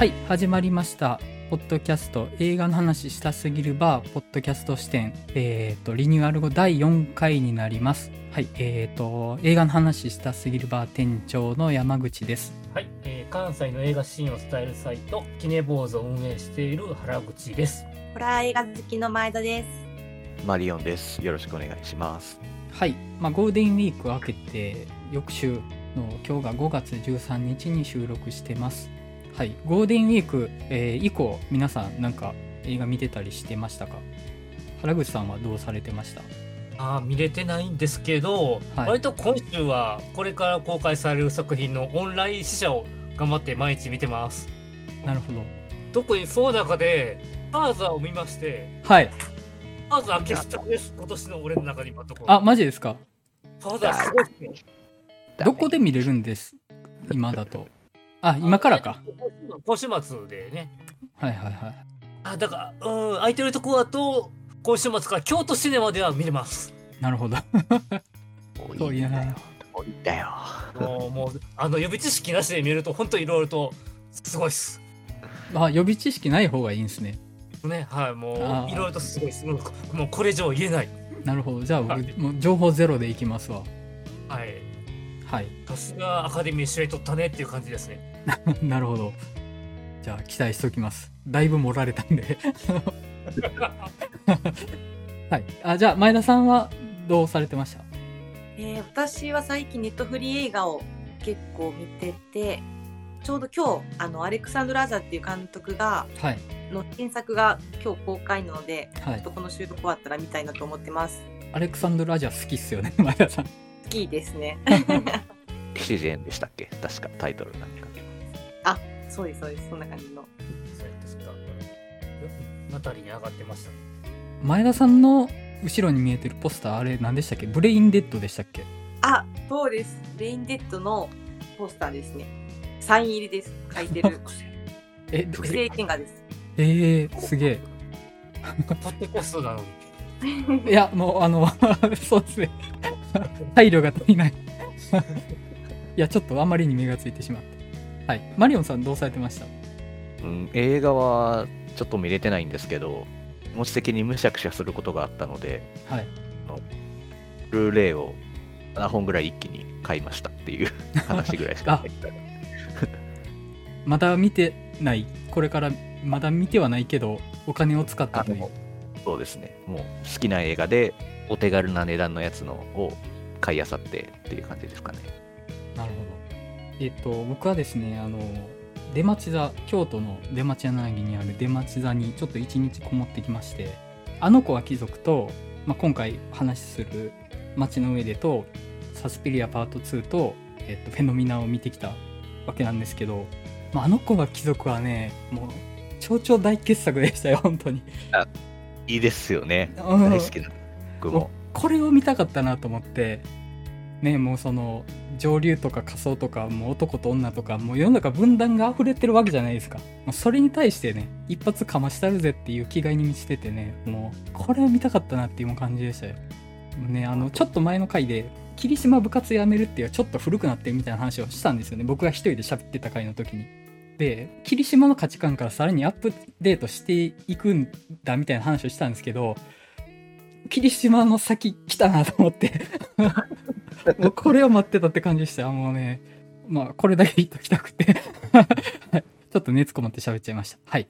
はい始まりました。ポッドキャスト。映画の話したすぎるバーポッドキャスト視点。えっ、とリニューアル後第4回になります。はいえっ、と映画の話したすぎるバー店長の山口です。はい、えー関西の映画シーンを伝えるサイトキネボーズを運営している原口です。ホラー映画好きの前田です。マリオンです。よろしくお願いします。はい、まあ、ゴールデンウィーク明けて翌週の今日が5月13日に収録してますはい。ゴールデンウィーク、えー以降皆さんなんか映画見てたりしてましたか？原口さんはどうされてました？あー見れてないんですけど、はい。割と今週はこれから公開される作品のオンライン試写を頑張って毎日見てます。なるほど。特にその中でファーザーを見ましてはい。ファーザー傑作です。今年の俺の中に今のところ。あマジですか？ファーザーすごいっすね。どこで見れるんです？今だとあ今からか。今週末でね。はいはいはい。あだからうん空いてるとこだと今週末から京都シネマでは見れます。なるほど。遠いな遠いんだよ。もうもうあの予備知識なしで見ると本当いろいろとすごいっす。あ予備知識ない方がいいんですね。ねはいもういろいろとすごいっす。もうもうこれ以上言えない。なるほど。じゃあ僕はい。もう情報ゼロでいきますわ。はいはいさすがアカデミー賞取ったねっていう感じですね なるほど。じゃあ期待しておきます。だいぶ盛られたんで。はい。あ、じゃあ前田さんはどうされてました？えー私は最近ネットフリー映画を結構見てて、ちょうど今日、あの、アレクサンドラ・アザっていう監督が、はい。の新作が今日公開なので、はいちょっと。この収録終わったら見たいなと思ってます。アレクサンドル・アジア好きっすよね、前田さん。好きですね。自然でしたっけ？確かタイトルなんか。そうです、そうです。そんな感じの。そうですかナタリーに上がってました前田さんの後ろに見えてるポスター、あれ何でしたっけ？ブレインデッドでしたっけ？あ、そうです。レインデッドのポスターですね。サイン入りです。書いてる。え、複製原画です。えー、すげえ。ポッドキャストなのにいや、もう、あの、そうですね。配慮が足りない。いや、ちょっとあまりに目がついてしまって。はい。マリオンさんどうされてました？うん、映画はちょっと見れてないんですけど、気持ち的にむしゃくしゃすることがあったので、はい。ブルーレイを7本ぐらい一気に買いましたっていう 話ぐらいしかない。まだ見てないこれからまだ見てはないけどお金を使ったというそうですね。もう好きな映画でお手軽な値段のやつのを買い漁ってっていう感じですかね。なるほどえっ、と僕はですねあの出町座京都の出町柳にある出町座にちょっと一日こもってきましてあの子は貴族と、まあ、今回話しする街の上でとサスピリアパート2と、えっとフェノミナを見てきたわけなんですけど、まあ、あの子は貴族はねもう超超大傑作でしたよ本当にいいですよね。うん大好きな。僕も。これを見たかったなと思って。ねもうその上流とか仮想とかもう男と女とかもう世の中分断が溢れてるわけじゃないですか。もうそれに対してね一発かましたるぜっていう気概に満ちててねもうこれを見たかったなっていう感じでしたよ。ねあのちょっと前の回で霧島部活やめるっていうちょっと古くなってるみたいな話をしたんですよね。僕が一人で喋ってた回の時に。で霧島の価値観からさらにアップデートしていくんだみたいな話をしたんですけど霧島の先来たなと思って。もうこれを待ってたって感じでした。もうねまあこれだけ言っときたくて。は いちょっと熱こもって喋っちゃいました。はい。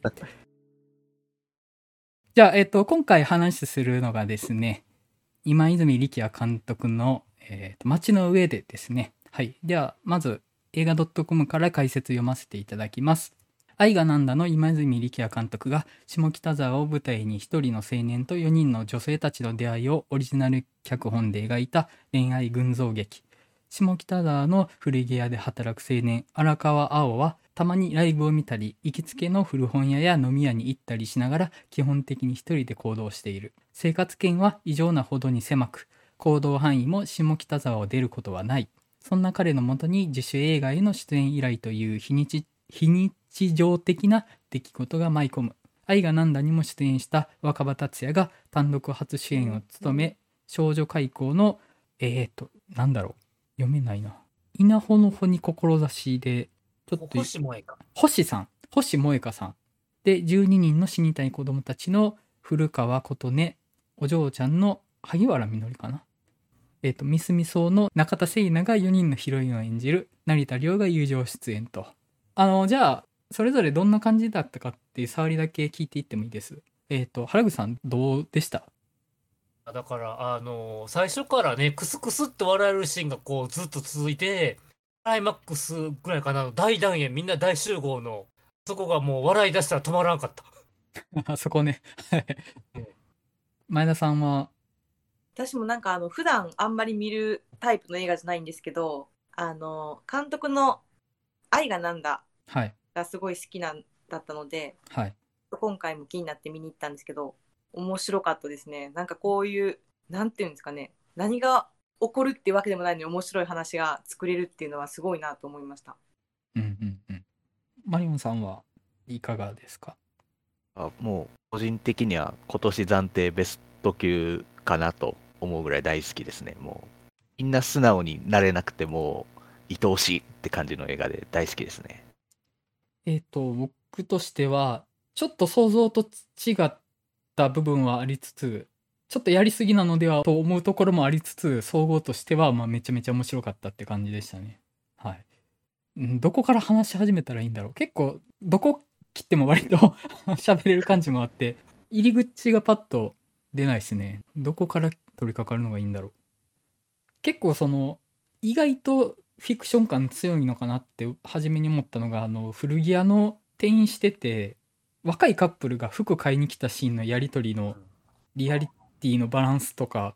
じゃあえっ、と今回話するのがですね今泉力也監督の、えーと街の上でですね。はい。ではまず映画 .com から解説読ませていただきます愛がなんだの今泉力也監督が下北沢を舞台に一人の青年と4人の女性たちの出会いをオリジナル脚本で描いた恋愛群像劇。下北沢の古着屋で働く青年荒川青はたまにライブを見たり行きつけの古本屋や飲み屋に行ったりしながら基本的に一人で行動している。生活圏は異常なほどに狭く行動範囲も下北沢を出ることはない。そんな彼のもとに自主映画への出演依頼という非日非日常的な出来事が舞い込む愛がなんだにも出演した若葉達也が単独初主演を務め少女開口のえーとなんだろう読めないな稲穂の穂に志でちょっと星萌えか星さん星萌香さん。で、12人の死にたい子供たちの古川琴音、お嬢ちゃんの萩原みのりかな。えっ、と、ミスミソウの中田聖奈が4人のヒロインを演じる、成田凌が友情出演と。あの、じゃあ、それぞれどんな感じだったかっていう触りだけ聞いていってもいいです。えっ、と、原口さんどうでした？だから、あの最初からね、クスクスって笑えるシーンがこうずっと続いて、クライマックスぐらいかな、大団円みんな大集合の、そこがもう笑い出したら止まらんかった。あ そこね。はい前田さんは、私もなんかあの普段あんまり見るタイプの映画じゃないんですけどあの監督の「愛がなんだはい。」がすごい好きなんだったのではい。今回も気になって見に行ったんですけど面白かったですねなんかこういうなんていうんですかね何が起こるっていうわけでもないのに面白い話が作れるっていうのはすごいなと思いましたうんうんうん。マリオンさんはいかがですか？あもう個人的には今年暫定ベスト級かなと思うぐらい大好きですね。もうみんな素直になれなくても愛おしいって感じの映画で大好きですね。えっ、と、僕としては、ちょっと想像と違った部分はありつつ、ちょっとやりすぎなのではと思うところもありつつ、総合としては、まあ、めちゃめちゃ面白かったって感じでしたね。はい。どこから話し始めたらいいんだろう。結構、どこ切っても割と 喋れる感じもあって、入り口がパッと出ないですね。どこから取り掛かるのがいいんだろう。結構その、意外とフィクション感強いのかなって初めに思ったのがあの古着屋の店員してて若いカップルが服買いに来たシーンのやり取りのリアリティのバランスとか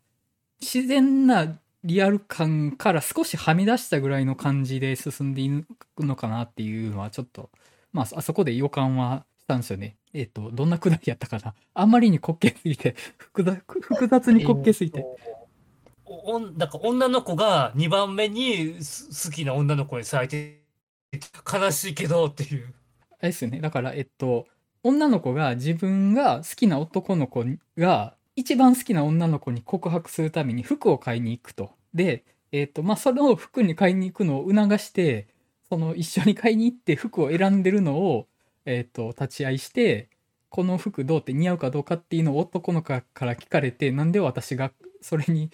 自然なリアル感から少しはみ出したぐらいの感じで進んでいくのかなっていうのはちょっとまああそこで予感はしたんですよね。えっ、とどんなくだりやったかなあんまりに滑稽すぎて複雑複雑に滑稽すぎて。おんなんか女の子が2番目に好きな女の子にされて悲しいけどっていう。あれですよね。だから、えっと、女の子が自分が好きな男の子が一番好きな女の子に告白するために服を買いに行くと。で、えっと、まあ、それを服に買いに行くのを促して、その一緒に買いに行って服を選んでるのを、えっと、立ち会いして、この服どうって似合うかどうかっていうのを男の子から聞かれて、なんで私がそれに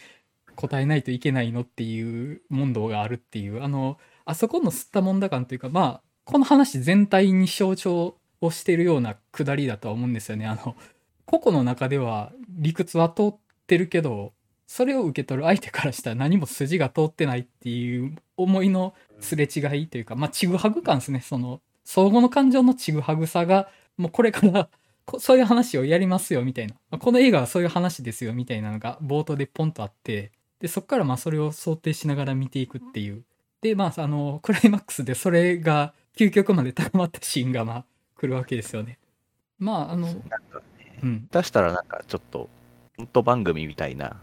答えないといけないのっていう問答があるっていう、あの、あそこの吸ったもんだ感というか、まあ、この話全体に象徴をしてるようなくだりだとは思うんですよね。あの、個々の中では理屈は通ってるけど、それを受け取る相手からしたら何も筋が通ってないっていう思いのすれ違いというか、まあ、ちぐはぐ感ですね。その、相互の感情のちぐはぐさが、もうこれからこそういう話をやりますよみたいな。この映画はそういう話ですよみたいなのが冒頭でポンとあって、で、そこからまあそれを想定しながら見ていくっていう。で、まあ、あの、クライマックスでそれが究極まで高まったシーンがまあ来るわけですよね。まあ、あの、なんかうん。出したらなんかちょっとコント番組みたいな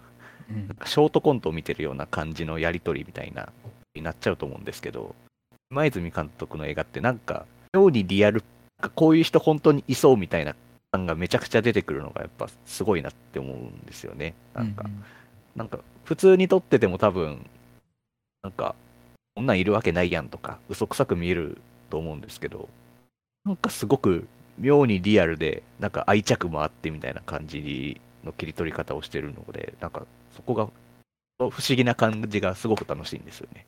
うんなんかショートコントを見てるような感じのやり取りみたいなになっちゃうと思うんですけど今泉監督の映画ってなんか妙にリアルこういう人本当にいそうみたいな感がめちゃくちゃ出てくるのがやっぱすごいなって思うんですよねなんか、うんなんか普通に撮ってても多分なんかこんなんいるわけないやんとか嘘くさく見えると思うんですけどなんかすごく妙にリアルでなんか愛着もあってみたいな感じの切り取り方をしてるのでなんかそこが不思議な感じがすごく楽しいんですよね。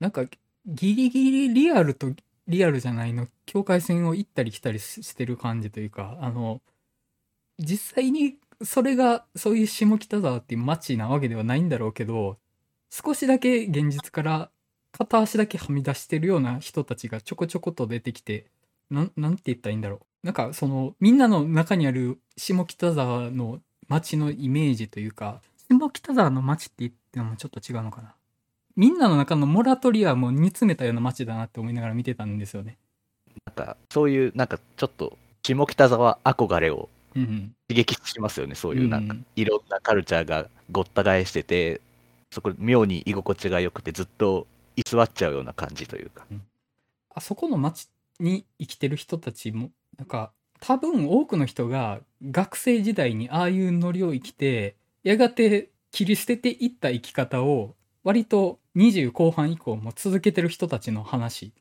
なんか、ギリギリリアルとリアルじゃないの境界線を行ったり来たりしてる感じというか、あの、実際にそれがそういう下北沢っていう街なわけではないんだろうけど、少しだけ現実から片足だけはみ出してるような人たちがちょこちょこと出てきて、なん、なんて言ったらいいんだろう。なんかその、みんなの中にある下北沢の街のイメージというか、下北沢の街って言ってもちょっと違うのかな。みんなの中のモラトリアムを煮詰めたような街だなって思いながら見てたんですよね。なんかそういうなんかちょっと下北沢憧れを。刺激しますよねそういうなんかうん。いろんなカルチャーがごった返しててそこ妙に居心地が良くてずっと居座っちゃうような感じというか。あそこの街に生きてる人たちも、なんか、多分多くの人が学生時代にああいうノリを生きて、やがて切り捨てていった生き方を、割と20後半以降も続けてる人たちの話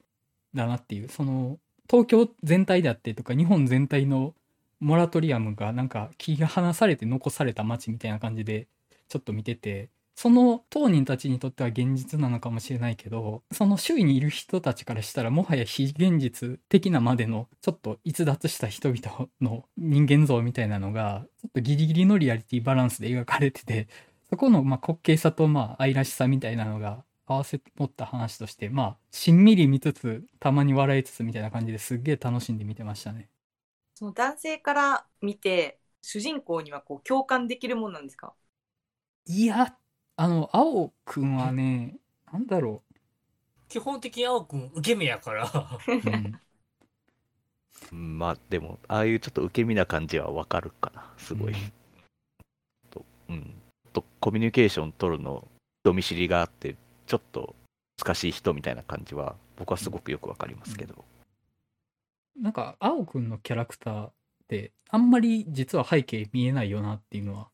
だなっていう、その、東京全体であってとか日本全体のモラトリアムがなんか切り離されて残された街みたいな感じでちょっと見ててその当人たちにとっては現実なのかもしれないけどその周囲にいる人たちからしたらもはや非現実的なまでのちょっと逸脱した人々の人間像みたいなのがちょっとギリギリのリアリティバランスで描かれててそこのまあ滑稽さとまあ愛らしさみたいなのが合わせ持った話としてまあしんみり見つつたまに笑いつつみたいな感じですっげえ楽しんで見てましたね。その男性から見て主人公にはこう共感できるもんなんですか？いやあの青くんはねなんだろ基本的に青くん受け身やから。う、うん、うんまあでもああいうちょっと受け身な感じはわかるかなすごい、うん。とうん。とコミュニケーション取るの人見知りがあってちょっと難しい人みたいな感じは僕はすごくよくわかりますけど、なんか青くんのキャラクターってあんまり実は背景見えないよなっていうのは、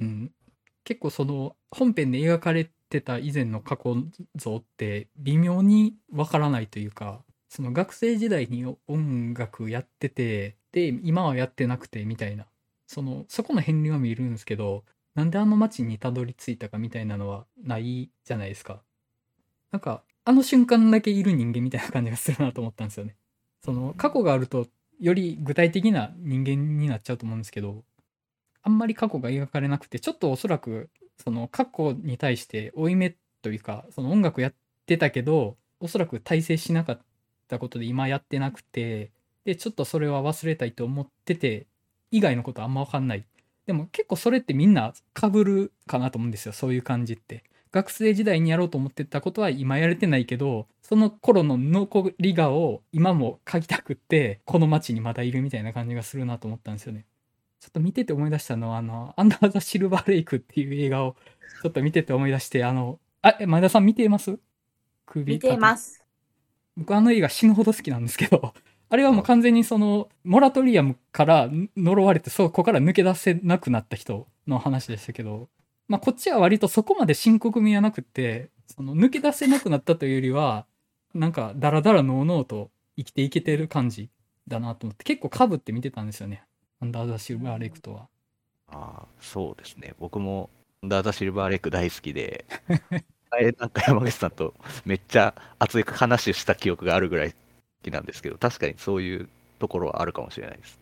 うん、結構その本編で描かれてた以前の過去像って微妙にわからないというかその学生時代に音楽やっててで今はやってなくてみたいなそのそこの片鱗は見えるんですけどなんであの街にたどり着いたかみたいなのはないじゃないですか。なんかあの瞬間だけいる人間みたいな感じがするなと思ったんですよね。その過去があるとより具体的な人間になっちゃうと思うんですけどあんまり過去が描かれなくてちょっとおそらくその過去に対して負い目というかその音楽やってたけどおそらく大成しなかったことで今やってなくてでちょっとそれは忘れたいと思ってて以外のことあんま分かんない。でも結構それってみんな被るかなと思うんですよそういう感じって。学生時代にやろうと思ってたことは今やれてないけどその頃の残りがを今も書きたくってこの街にまだいるみたいな感じがするなと思ったんですよね。ちょっと見てて思い出したのはあの「アンダー・ザ・シルバー・レイク」っていう映画をちょっと見てて思い出してあのあえ前田さん見てます？首見ています。僕あの映画死ぬほど好きなんですけど あれはもう完全にそのモラトリアムから呪われてそこから抜け出せなくなった人の話でしたけど、まあ、こっちは割とそこまで深刻味はなくってその抜け出せなくなったというよりはなんかダラダラのうのうと生きていけてる感じだなと思って結構かぶって見てたんですよね。アンダー・ザ・シルバー・レイクとは。ああそうですね。僕も「アンダー・ザ・シルバーレイク」大好きであれなんか山口さんとめっちゃ熱い話した記憶があるぐらい好きなんですけど確かにそういうところはあるかもしれないです。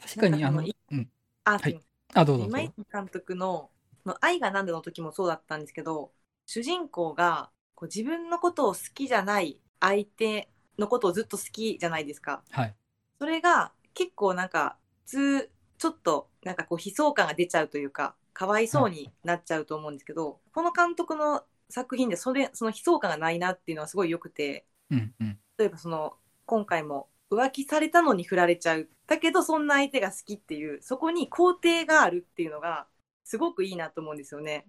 確かにあのうん。あ、はい。あどうぞどう今ぞ泉監督の「の愛がなんで」の時もそうだったんですけど主人公がこう自分のことを好きじゃない相手のことをずっと好きじゃないですか。はい。それが結構なんか普通ちょっとなんかこう悲壮感が出ちゃうというかかわいそうになっちゃうと思うんですけど、この監督の作品でそれその悲壮感がないなっていうのはすごい良くてうんうん。例えばその今回も浮気されたのに振られちゃう。だけどそんな相手が好きっていうそこに肯定があるっていうのがすごくいいなと思うんですよね。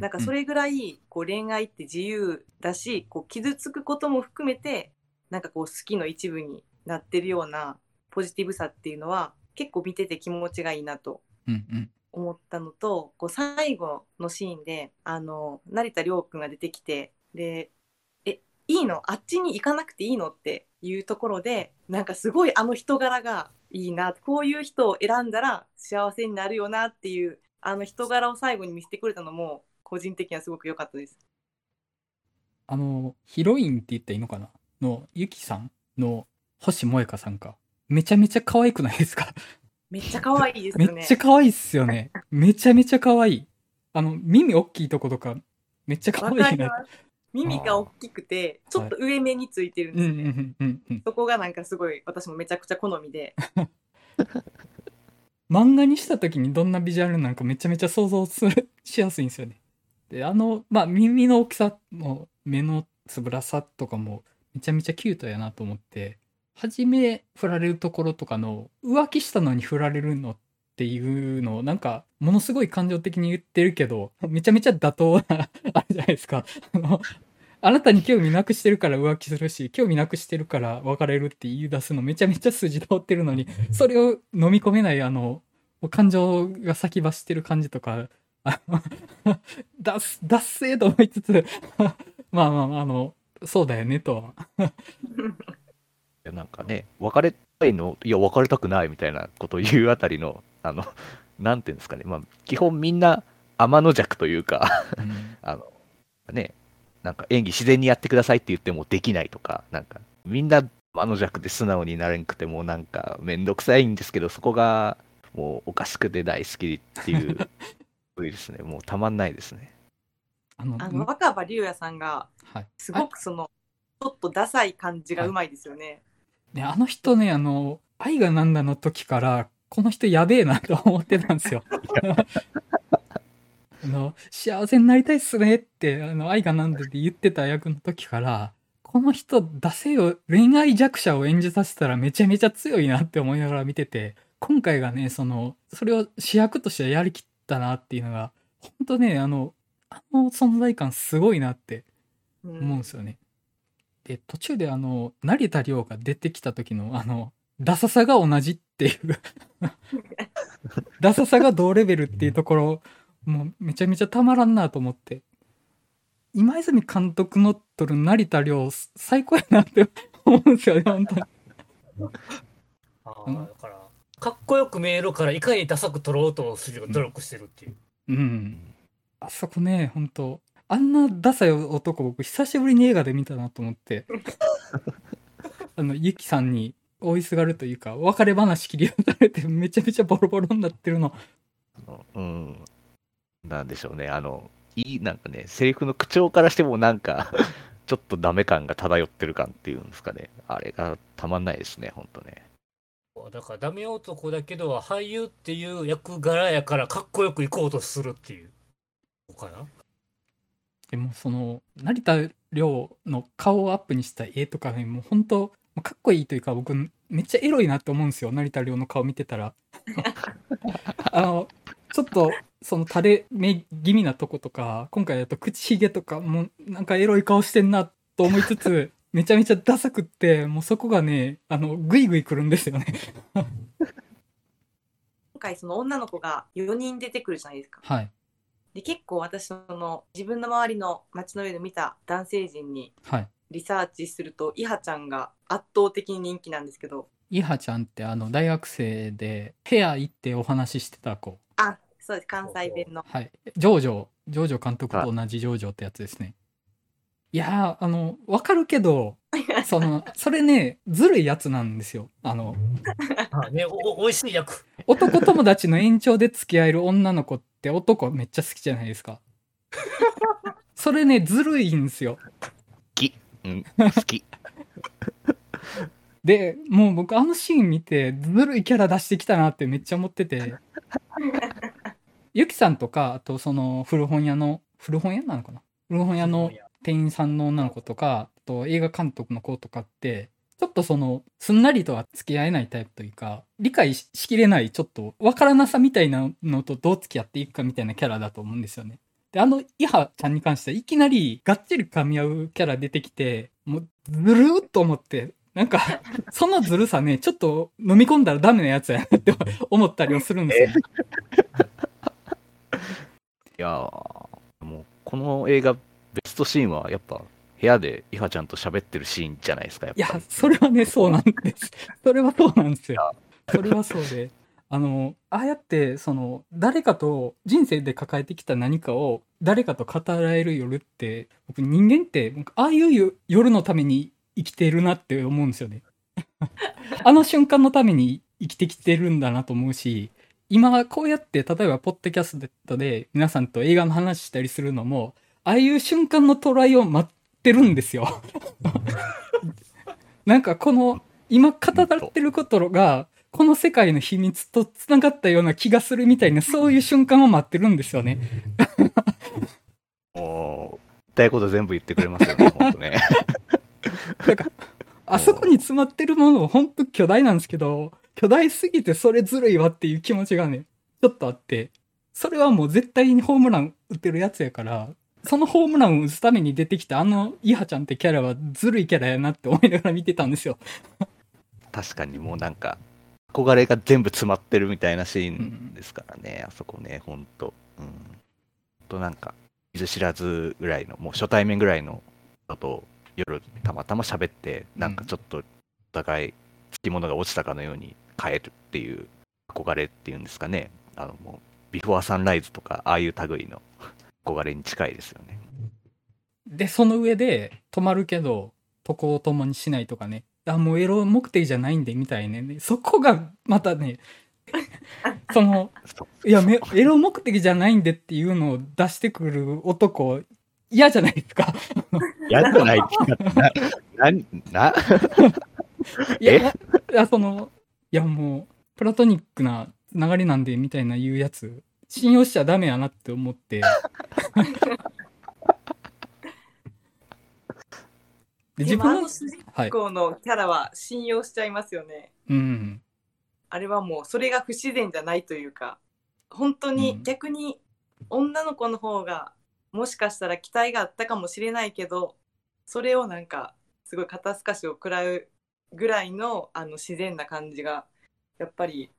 なんかそれぐらいこう恋愛って自由だしこう傷つくことも含めてなんかこう好きの一部になってるようなポジティブさっていうのは結構見てて気持ちがいいなと思ったのとこう最後のシーンであの成田凌君が出てきてで「えいいの？あっちに行かなくていいの?」っていうところでなんかすごいあの人柄がいいなこういう人を選んだら幸せになるよなっていうあの人柄を最後に見せてくれたのも個人的にはすごく良かったです。あのヒロインって言ったらいいのかな？のゆきさんの星萌香さんか。めちゃめちゃ可愛くないですか？めっちゃ可愛いですね。っちゃ可愛いっすよね。めちゃめちゃ可愛い。あの耳大きいとことかめっちゃ可わ愛いねかります。耳が大きくてちょっと上目についてるんうん。ですね。そこがなんかすごい私もめちゃくちゃ好みで。漫画にした時にどんなビジュアルなんかめちゃめちゃ想像するしやすいんですよね。であのまあ耳の大きさも目のつぶらさとかもめちゃめちゃキュートやなと思って初め振られるところとかの浮気したのに振られるのっていうのをなんかものすごい感情的に言ってるけどめちゃめちゃ妥当なあれじゃないですか。あなたに興味なくしてるから浮気するし興味なくしてるから別れるって言い出すのめちゃめちゃ筋通ってるのにそれを飲み込めないあの感情が先走ってる感じとかあのだすだっせーと思いつつ まあまあまああのそうだよねとは。やなんかね、別れたいの、いや、別れたくないみたいなことを言うあたりの、あの、なんていうんですかね、まあ、基本みんな天の弱というか、うん。あの、ね、なんか演技自然にやってくださいって言ってもできないとか、なんか、みんな天の弱で素直になれんくても、なんか、めんどくさいんですけど、そこが、もう、おかしくて大好きっていう、そういうですね、もうたまんないですね。あのあの若葉龍也さんがはい、すごくそのちょっとダサい感じがうまいですよね。ね、あの人ね、あの、愛がなんだの時から、この人やべえなと思ってたんですよ。あの、幸せになりたいっすねって、あの、愛がなんだで言ってた役の時から、この人出せよ、恋愛弱者を演じさせたらめちゃめちゃ強いなって思いながら見てて、今回がね、その、それを主役としてやりきったなっていうのが、本当ね、あの、あの存在感すごいなってうん思うんですよね。で途中であの成田凌が出てきた時のあのダサさが同じっていう ダサさが同レベルっていうところもうめちゃめちゃたまらんなと思って。今泉監督の撮る成田凌最高やなって思うんですよね本当に。うん。あーだから、かっこよく見えるから、いかにダサく撮ろうとする努力してるっていう。うん。あそこね本当。あんなダサい男僕久しぶりに映画で見たなと思って。あのユキさんに追いすがるというか別れ話切り出されてめちゃめちゃボロボロになってるの。うん。なんでしょうね、あの、いい、なんかね、セリフの口調からしてもなんか、ちょっとダメ感が漂ってる感っていうんですかね。あれがたまんないですね、ほんとね。だから、ダメ男だけど、俳優っていう役柄やから、かっこよくいこうとするっていう。そうかな？でもその成田凌の顔をアップにした絵とかねもう本当もうかっこいいというか僕めっちゃエロいなって思うんですよ成田凌の顔見てたら あのちょっとその垂れ目気味なとことか今回だと口ひげとかもうなんかエロい顔してんなと思いつつ めちゃめちゃダサくってもうそこがねあのグイグイくるんですよね。今回その女の子が4人出てくるじゃないですか。はい。で結構私その自分の周りの街の上で見た男性陣にはい。リサーチするとイハちゃんが圧倒的に人気なんですけど。イハちゃんってあの大学生でペア行ってお話ししてた子。あそうです関西弁のはい。ジョージョ、ジョージョ監督と同じジョージョってやつですね。いやー、あの、わかるけど、その、それね、ずるいやつなんですよ。あの、あね、おおおいしい役。男友達の延長で付き合える女の子って男めっちゃ好きじゃないですか。それね、ずるいんですよ。うん、好き。で、もう僕あのシーン見て、ずるいキャラ出してきたなってめっちゃ思ってて。ゆきさんとか、あとその古本屋の、古本屋なのかな？古本屋の店員さんの女の子とか、あと映画監督の子とかって、ちょっとその、すんなりとは付き合えないタイプというか、理解ししきれない、ちょっと、わからなさみたいなのとどう付き合っていくかみたいなキャラだと思うんですよね。で、あの、イハちゃんに関しては、いきなり、がっちり噛み合うキャラ出てきて、もう、ずるーっと思って、なんか、そのずるさね、ちょっと飲み込んだらダメなやつやなって思ったりはするんですよ。いやーもう、この映画、ベストシーンはやっぱ、部屋でイハちゃんと喋ってるシーンじゃないですか、やっぱいや、それはね、そうなんです。それはそうなんですよ。それはそうで。あの、ああやって、その、誰かと、人生で抱えてきた何かを、誰かと語られる夜って、僕人間って、僕ああいう夜夜のために生きてるなって思うんですよね。あの瞬間のために生きてきてるんだなと思うし、今こうやって、例えば、ポッドキャストで皆さんと映画の話したりするのも、ああいう瞬間のトライを待ってるんですよ。なんかこの、今語られてることが、この世界の秘密と繋がったような気がするみたいな、そういう瞬間を待ってるんですよね。もう、言いたいこと全部言ってくれますよね、ほ んとね。あそこに詰まってるものは本当巨大なんですけど、巨大すぎてそれずるいわっていう気持ちがね、ちょっとあって、それはもう絶対にホームラン打ってるやつやから、そのホームランを打つために出てきたあのイハちゃんってキャラはずるいキャラやなって思いながら見てたんですよ。確かにもうなんか、憧れが全部詰まってるみたいなシーンですからね、あそこね、ほんと。うん。となんか、見ず知らずぐらいの、もう初対面ぐらいの人と夜たまたま喋って、なんかちょっとお互いつきものが落ちたかのように帰るっていう憧れっていうんですかね。あのもうビフォーサンライズとかああいう類の憧れに近いですよね。でその上で止まるけど床を共にしないとかね。あもうエロ目的じゃないんでみたいね。そこがまたね そのいやめエロ目的じゃないんでっていうのを出してくる男嫌じゃないですか。嫌じゃないっていうかな いやいやそのいやもうプラトニックな流れなんでみたいな言うやつ信用しちゃダメやなって思って。で自分の主人はい公のキャラは信用しちゃいますよね。うん。あれはもうそれが不自然じゃないというか本当うん。に逆に女の子の方がもしかしたら期待があったかもしれないけどそれをなんかすごい肩透かしを食らうぐらいのあの自然な感じがやっぱり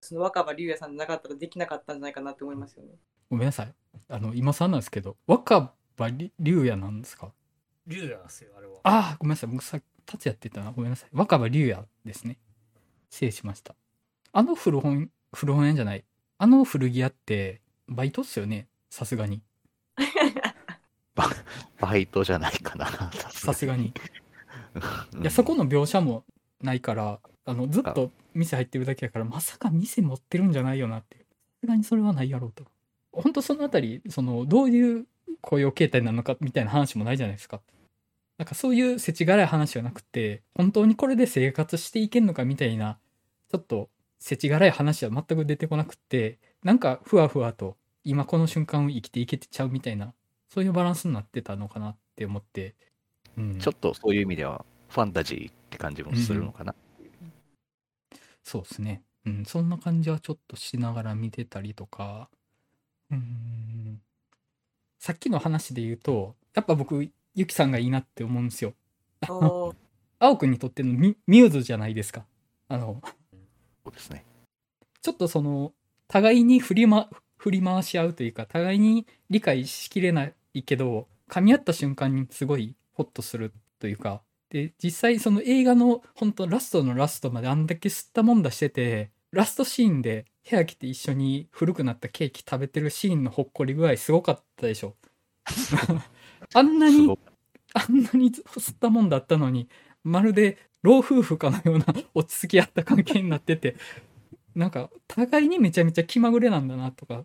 その若葉龍也さんじゃなかったらできなかったんじゃないかなって思いますよね。ごめんなさい。あの今さんなんですけど若葉龍也なんですか？竜也ですよ、あれは。ああごめんなさい。僕さ達也って言ったな。ごめんなさい。若葉龍也ですね。失礼しました。あの古本古本屋じゃない。あの古着屋ってバイトっすよね。さすがに。バイトじゃないかな。さすがに。うんいやそこの描写もないからあのずっと店入ってるだけやからまさか店持ってるんじゃないよなってさすがにそれはないやろうと。本当そのあたりそのどういう雇用形態なのかみたいな話もないじゃないですか。なんかそういう世知辛い話はなくて本当にこれで生活していけんのかみたいなちょっと世知辛い話は全く出てこなくってなんかふわふわと今この瞬間を生きていけてちゃうみたいなそういうバランスになってたのかなって思って、うん、ちょっとそういう意味ではファンタジーって感じもするのかな、そうですね。うん、そんな感じはちょっとしながら見てたりとか、うん、さっきの話で言うと、やっぱ僕、ゆきさんがいいなって思うんですよ。青くんにとってのミミューズじゃないですか。あの、そうですね。ちょっとその、互いに振り,、ま、振り回し合うというか、互いに理解しきれないけど、噛み合った瞬間にすごいホッとするというか、で、実際その映画の本当ラストのラストまであんだけ吸ったもんだしてて、ラストシーンで部屋来て一緒に古くなったケーキ食べてるシーンのほっこり具合すごかったでしょ。あんなにあんなに吸ったもんだったのにまるで老夫婦かのような 落ち着き合った関係になっててなんか互いにめちゃめちゃ気まぐれなんだなとか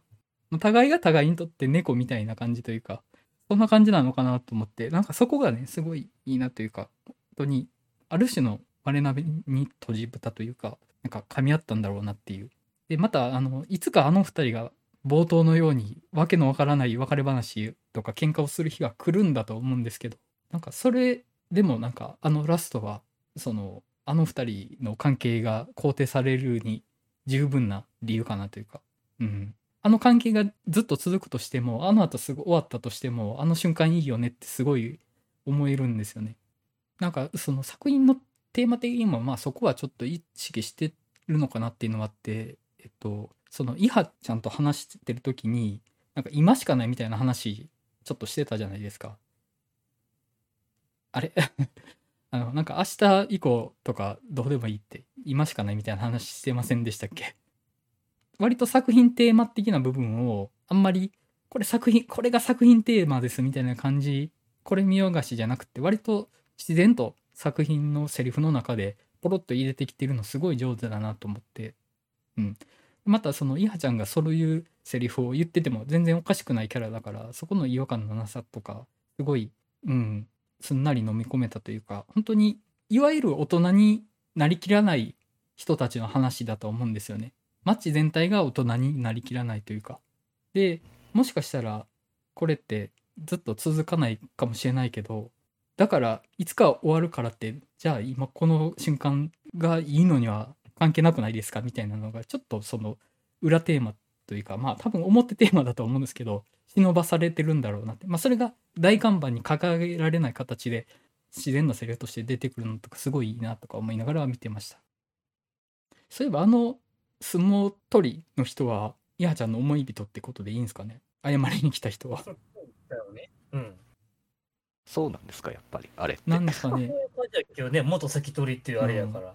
互いが互いにとって猫みたいな感じというかそんな感じなのかなと思ってなんかそこがねすごいいいなというか本当にある種の我鍋に閉じ蓋というかなんか噛み合ったんだろうなっていう。でまたあのいつかあの二人が冒頭のようにわけのわからない別れ話とか喧嘩をする日が来るんだと思うんですけどなんかそれでもなんかあのラストはそのあの二人の関係が肯定されるに十分な理由かなというか、うん、あの関係がずっと続くとしてもあの後すぐ終わったとしてもあの瞬間いいよねってすごい思えるんですよね。なんかその作品のテーマ的にもまあそこはちょっと意識してるのかなっていうのはあって、えっと、そのイハちゃんと話してる時になんか今しかないみたいな話ちょっとしてたじゃないですか。あれ？あのなんか明日以降とかどうでもいいって今しかないみたいな話してませんでしたっけ？割と作品テーマ的な部分をあんまりこれ作品これが作品テーマですみたいな感じこれ見よがしじゃなくて割と自然と作品のセリフの中でポロッと入れてきてるのすごい上手だなと思ってうんまたそのイハちゃんがそういうセリフを言ってても全然おかしくないキャラだからそこの違和感のなさとかすごいうんすんなり飲み込めたというか本当にいわゆる大人になりきらない人たちの話だと思うんですよね。街全体が大人になりきらないというか。でもしかしたらこれってずっと続かないかもしれないけどだからいつか終わるからってじゃあ今この瞬間がいいのには関係なくないですか？みたいなのがちょっとその裏テーマというかまあ多分表テーマだと思うんですけど忍ばされてるんだろうなって。まあそれが大看板に掲げられない形で自然なセリフとして出てくるのとかすごいいいなとか思いながら見てました。そういえばあの相撲取りの人はイハちゃんの思い人ってことでいいんですかね？謝りに来た人はだよね。うん。そうなんですか、やっぱり、あれって。なんですかね？ね、元先取りっていうあれやから。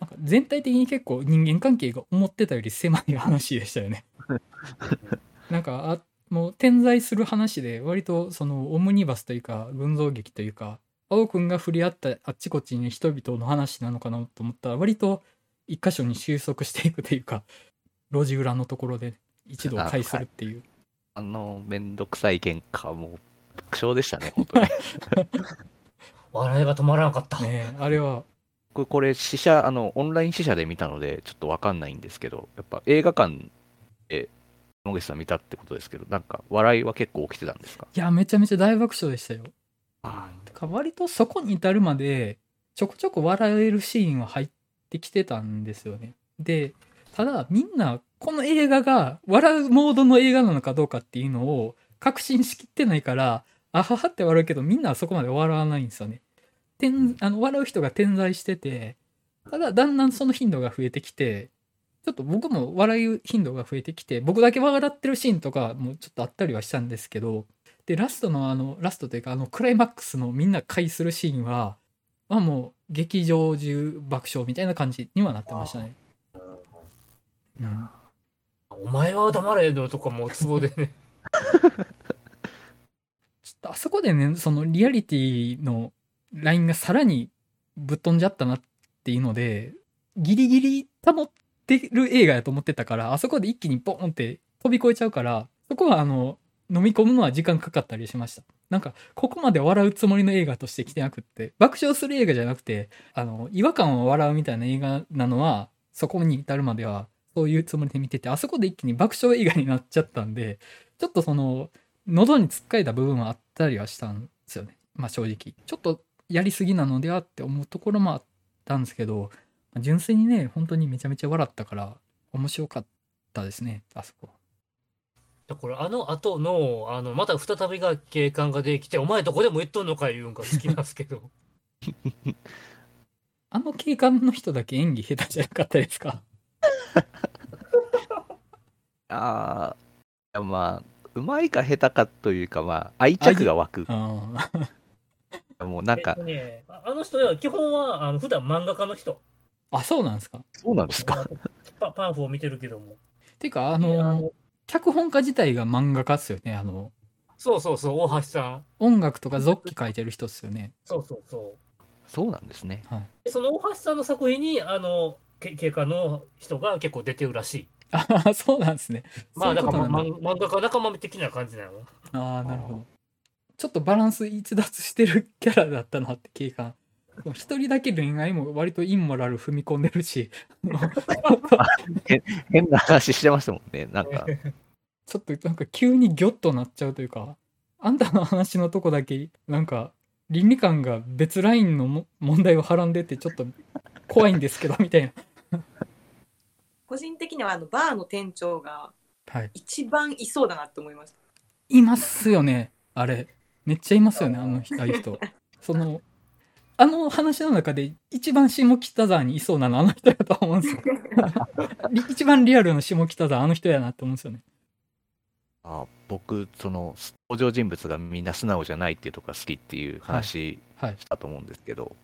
なんか全体的に結構人間関係が思ってたより狭い話でしたよね。なんかあもう点在する話で割とそのオムニバスというか群像劇というか青くんが振り合ったあっちこっちに人々の話なのかなと思ったら割と一箇所に収束していくというか路地裏のところで一度会するっていう。あの、めんどくさい喧嘩も爆笑でしたね、本当に。笑いが止まらなかった。ねあれはこれ、これ試写、あの、オンライン試写で見たので、ちょっとわかんないんですけど、やっぱ映画館で野口さん見たってことですけど、なんか、笑いは結構起きてたんですか？いやめちゃめちゃ大爆笑でしたよ。あてか割とそこに至るまでちょこちょこ笑えるシーンは入ってきてたんですよね。でただみんなこの映画が笑うモードの映画なのかどうかっていうのを確信しきってないからあははって笑うけどみんなはそこまで笑わないんですよね。点あの笑う人が点在しててただだんだんその頻度が増えてきてちょっと僕も笑う頻度が増えてきて僕だけ笑ってるシーンとかもちょっとあったりはしたんですけどでラストのあのラストというかあのクライマックスのみんな会するシーンはまあもう劇場中爆笑みたいな感じにはなってましたね。うん、お前は黙れよとかもツボでね。ちょっとあそこでねそのリアリティのラインがさらにぶっ飛んじゃったなっていうのでギリギリ保ってる映画やと思ってたからあそこで一気にボーンって飛び越えちゃうからそこはあの飲み込むのは時間かかったりしました。なんかここまで笑うつもりの映画として来てなくって爆笑する映画じゃなくてあの違和感を笑うみたいな映画なのはそこに至るまではそういうつもりで見ててあそこで一気に爆笑映画になっちゃったんでちょっとその喉につっかえた部分はあったりはしたんですよね。まあ正直。ちょっとやりすぎなのではって思うところもあったんですけど純粋にね本当にめちゃめちゃ笑ったから面白かったですねあそこだからあの後の、あの、また再びが警官ができて、お前どこでも言っとんのか言うんか好きなんですけど。あの警官の人だけ演技下手じゃなかったですか？あー、まあ、うまいか下手かというか、まあ、愛着が湧く。あーもうなんかえっと、ね、ああの人は基本はあの普段漫画家の人。あそうなんですか？そうなんですか？パパンフを見てるけども。ていうかああの脚本家自体が漫画家っすよねあのそうそうそう、大橋さん。音楽とか続記書いてる人っすよねそうそうそう。そうなんですね。でその大橋さんの作品に、あの、け経過の人が結構出てるらしい。ああそうなんですねまあ、だから、ま漫画家仲間的な感じなの。ああなるほどちょっとバランス逸脱してるキャラだったなって警官一人だけ恋愛も割とインモラル踏み込んでるし。変な話してましたもんね。なんか、ちょっとなんか急にギョッとなっちゃうというかあんたの話のとこだけなんか倫理観が別ラインのも問題をはらんでてちょっと怖いんですけどみたいな。個人的にはあのバーの店長がはい。一番いそうだなって思いました。いますよねあれ。めっちゃいますよねあの人そのあの話の中で一番下北沢にいそうなのあの人やと思うんですよ。り 一番リアルな下北沢あの人やなって思うんですよね。あ僕、その、登場人物がみんな素直じゃないっていうとこが好きっていう話はい。したと思うんですけど、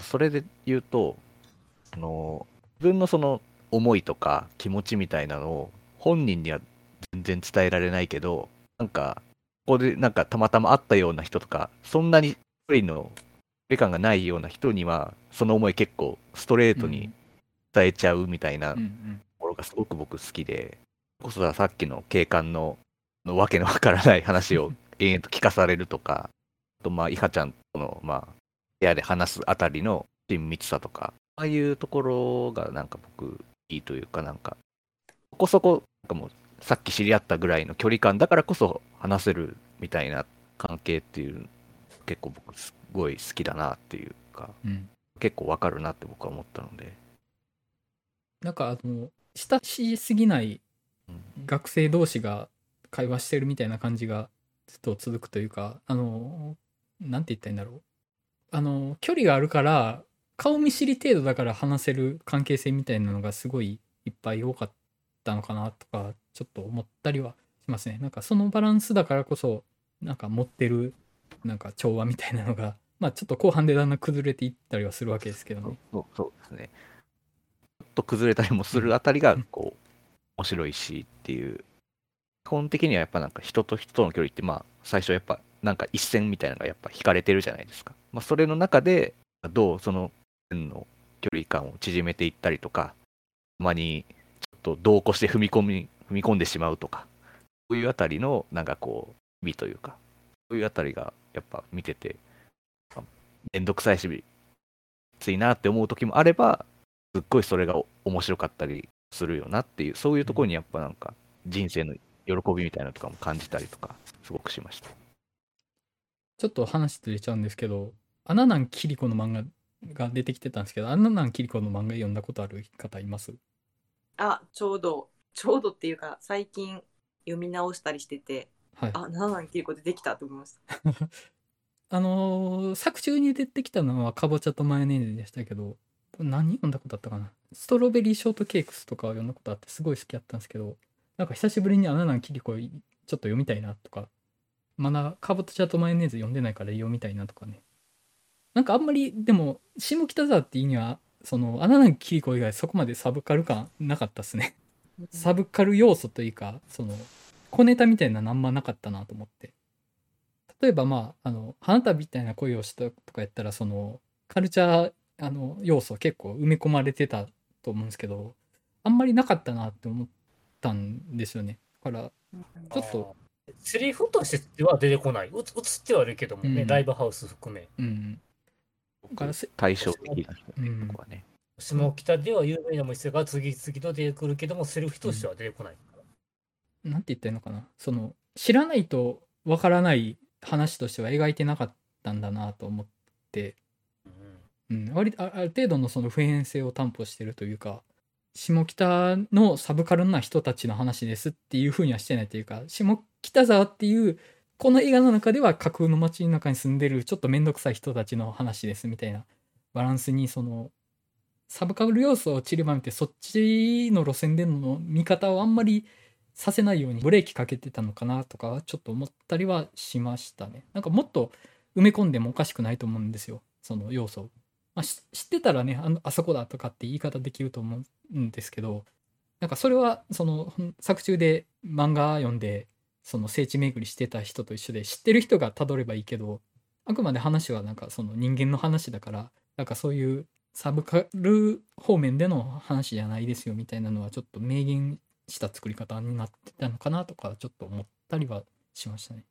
それで言うと、あの自分のその思いとか気持ちみたいなのを本人には全然伝えられないけど、なんか、ここでなんかたまたま会ったような人とか、そんなに距離の距離感がないような人には、その思い結構ストレートに伝えちゃうみたいなところがすごく僕好きで、こそさっきの警官ののわけのわからない話を延々と聞かされるとか、あとまあ、イハちゃんとの、まあ、部屋で話すあたりの親密さとか、ああいうところがなんか僕、いいというか、なんか、そこそこ、なんかもう、さっき知り合ったぐらいの距離感だからこそ話せるみたいな関係っていう、結構僕、すごい好きだなっていうか、うん。結構わかるなって僕は思ったので、なんかあの親しすぎないうん学生同士が会話してるみたいな感じがずっと続くというかあのなんて言ったらいいんだろう。あの距離があるから顔見知り程度だから話せる関係性みたいなのがすごいいっぱい多かったのかなとかちょっと思ったりはしますね。なんかそのバランスだからこそなんか持ってるなんか調和みたいなのが、まあちょっと後半でだんだん崩れていったりはするわけですけどそうね。そうそうですね。ちょっと崩れたりもするあたりが、こう、面白いしっていう。基本的にはやっぱなんか人と人との距離って、まあ、最初やっぱなんか一線みたいなのがやっぱ引かれてるじゃないですか。まあ、それの中で、どうその線の距離感を縮めていったりとか、たまにちょっと同行して踏み込み、踏み込んでしまうとか、そういうあたりのなんかこう、美というか、そういうあたりがやっぱ見てて、まあめんどくさいし、きついなって思う時もあれば、すっごいそれがお面白かったりするよなっていう、そういうところにやっぱなんか人生の喜びみたいなのとかも感じたりとか、すごくしました。ちょっと話ずれちゃうんですけど、アナナンキリコの漫画が出てきてたんですけど、アナナンキリコの漫画読んだことある方います？あちょうどちょうどっていうか最近読み直したりしててはい。あ7万切ることできたと思いました あのー作中に出てきたのはかぼちゃとマヨネーズでしたけど何読んだことあったかな？ストロベリーショートケークスとかは読んだことあってすごい好きだったんですけどなんか久しぶりに「あななんキリコ」ちょっと読みたいなとかまだかぼちゃとマヨネーズ読んでないから読みたいなとかね。なんかあんまりでも下北沢っていうにはその「あななんキリコ」以外そこまでサブカル感なかったっすね。サブカル要素というかその小ネタみたいなのあんまなかったなと思って例えばまああの花束みたいな恋をしたとかやったらそのカルチャーあの要素結構埋め込まれてたと思うんですけどあんまりなかったなって思ったんですよねだからちょっとセリフとしては出てこない。うつ映ってはいるけどもね、うんライブハウス含め。うんだからせ対照的な人ね、うんここはね。下北では有名な店が次々と出てくるけども、セリフとしては出てこない。なんて言ったらいいのかなその知らないとわからない話としては描いてなかったんだなと思って。うん、割あある程度のその普遍性を担保してるというか下北のサブカルな人たちの話ですっていうふうにはしてないというか下北沢っていうこの映画の中では架空の街の中に住んでるちょっと面倒くさい人たちの話ですみたいなバランスにそのサブカル要素を散りばめてそっちの路線での見方をあんまりさせないようにブレーキかけてたのかなとかちょっと思ったりはしましたね。なんかもっと埋め込んでもおかしくないと思うんですよ。その要素まあ、知ってたらねあのあそこだとかって言い方できると思うんですけどなんかそれはその作中で漫画読んでその聖地巡りしてた人と一緒で知ってる人がたどればいいけどあくまで話はなんかその人間の話だからなんかそういうサブカル方面での話じゃないですよみたいなのはちょっと明言した作り方になってたのかなとかちょっと思ったりはしましたね。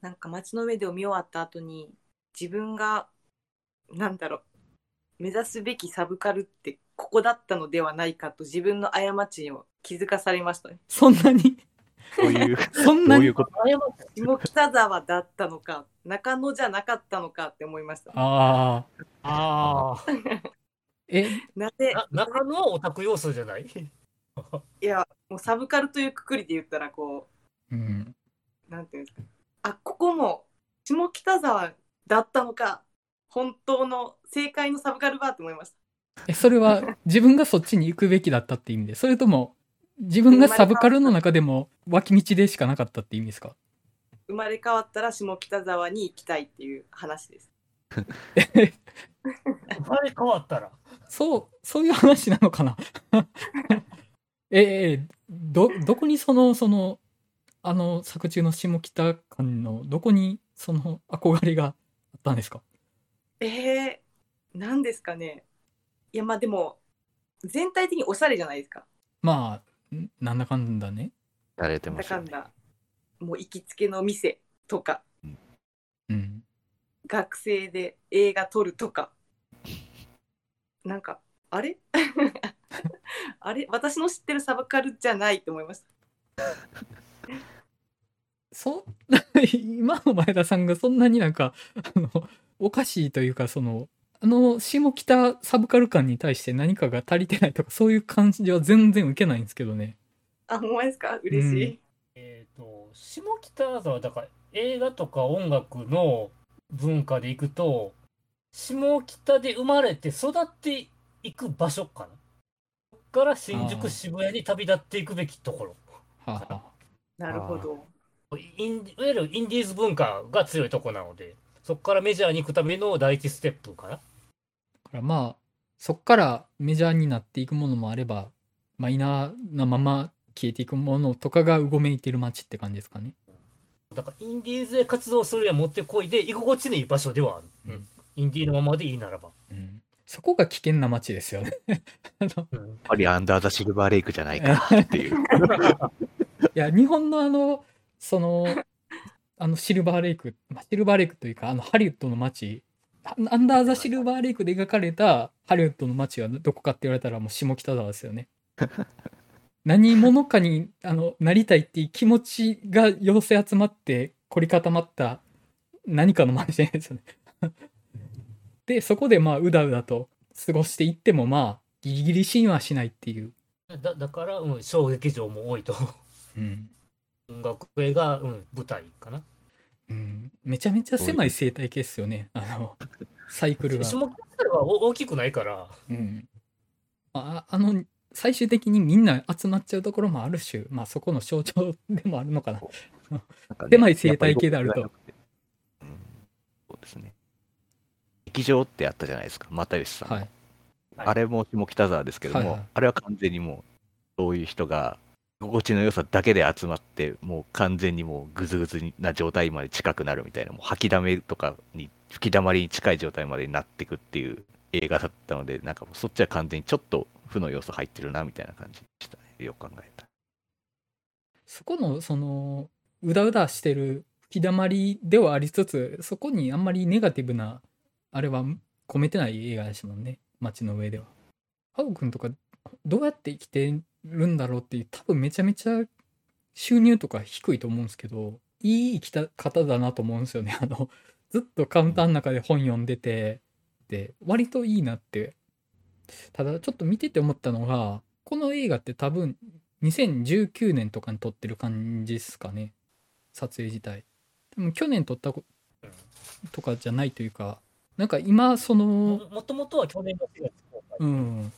なんか街の上でを見終わった後に自分がなんだろう目指すべきサブカルってここだったのではないかと自分の過ちを気づかされましたね。そんなに？そういう、そんなに？どういうこと？下北沢だったのか中野じゃなかったのかって思いました。ああああ。え？なぜ？な中野はオタク要素じゃない？いやもうサブカルというくくりで言ったらこうんうなんていうんですかあここも下北沢だったのか本当の正解のサブカルはって思いました。えそれは自分がそっちに行くべきだったって意味でそれとも自分がサブカルの中でも脇道でしかなかったって意味ですか？生まれ変わったら下北沢に行きたいっていう話です。生まれ変わったら。そうそういう話なのかな？ええどどこにそのそのあの作中の下北感のどこにその憧れがあったんですか？えー、なんですかね。いやまあでも全体的におしゃれじゃないですか。まあんなんだかんだね。されてだますよね。かんだ。もう行きつけの店とか。うん。学生で映画撮るとか。なんかあれ？あれ私の知ってるサブカルじゃないって思いました。そ 今の前田さんがそんなになんかあのおかしいというかそのあの下北サブカル感に対して何かが足りてないとかそういう感じは全然受けないんですけどねあ、ほんまですか？嬉しい。えっ、と、下北沢、だから映画とか音楽の文化でいくと、下北で生まれて育っていく場所かな。から新宿、渋谷に旅立っていくべきところ。なるほど。インいわゆるインディーズ文化が強いとこなので、そこからメジャーに行くための第一ステップかな。だからまあそっからメジャーになっていくものもあればマイナーなまま消えていくものとかがうごめいてる街って感じですかね。だからインディーズで活動するにはもってこいで、居心地のいい場所ではある。うんインディーのままでいいならば。うん、そこが危険な街ですよね。あのうんやっぱりアンダーザシルバーレイクじゃないかっていう。いや日本のあのそのあのシルバーレイク、まあシルバーレイクというかあのハリウッドの街アアンダー・ザ・シルバーレイクで描かれたハリウッドの街はどこかって言われたらもう下北沢ですよね。何者かにあのなりたいっていう気持ちが寄せ集まって凝り固まった何かの街ですよね。でそこでまあうだうだと過ごしていってもまあギリギリ死にはしないっていう。だだから、うん、小劇場も多いと。うん音楽映画、うん、舞台かな。うん、めちゃめちゃ狭い生態系っすよね。あの、サイクルが。下北沢はお大きくないから、うん。ああの、最終的にみんな集まっちゃうところもある種、まあそこの象徴でもあるのかな。なんかね狭い生態系であるとうんそうですね。劇場ってあったじゃないですか、又吉さんの。はい。あれも下北沢ですけども、はいはいあれは完全にもう、そういう人が、心地の良さだけで集まって、もう完全にもうグズグズな状態まで近くなるみたいな、もう吐きだめとかに、吹きだまりに近い状態までになっていくっていう映画だったので、なんかもうそっちは完全にちょっと負の要素入ってるなみたいな感じでしたね、よく考えたら。そこの、その、うだうだしてる吹きだまりではありつつ、そこにあんまりネガティブな、あれは込めてない映画ですもんね。街の上では。青くんとか、どうやって生きてるんだろうっていう、多分めちゃめちゃ収入とか低いと思うんですけど、いい生き方だなと思うんですよね。あの、ずっとカウンターの中で本読んでて、で、割といいなって。ただ、ちょっと見てて思ったのが、この映画って多分、2019年とかに撮ってる感じですかね。撮影自体。でも去年撮ったとかじゃないというか、なんか今、その、ももともとは去年の4月公開。うん。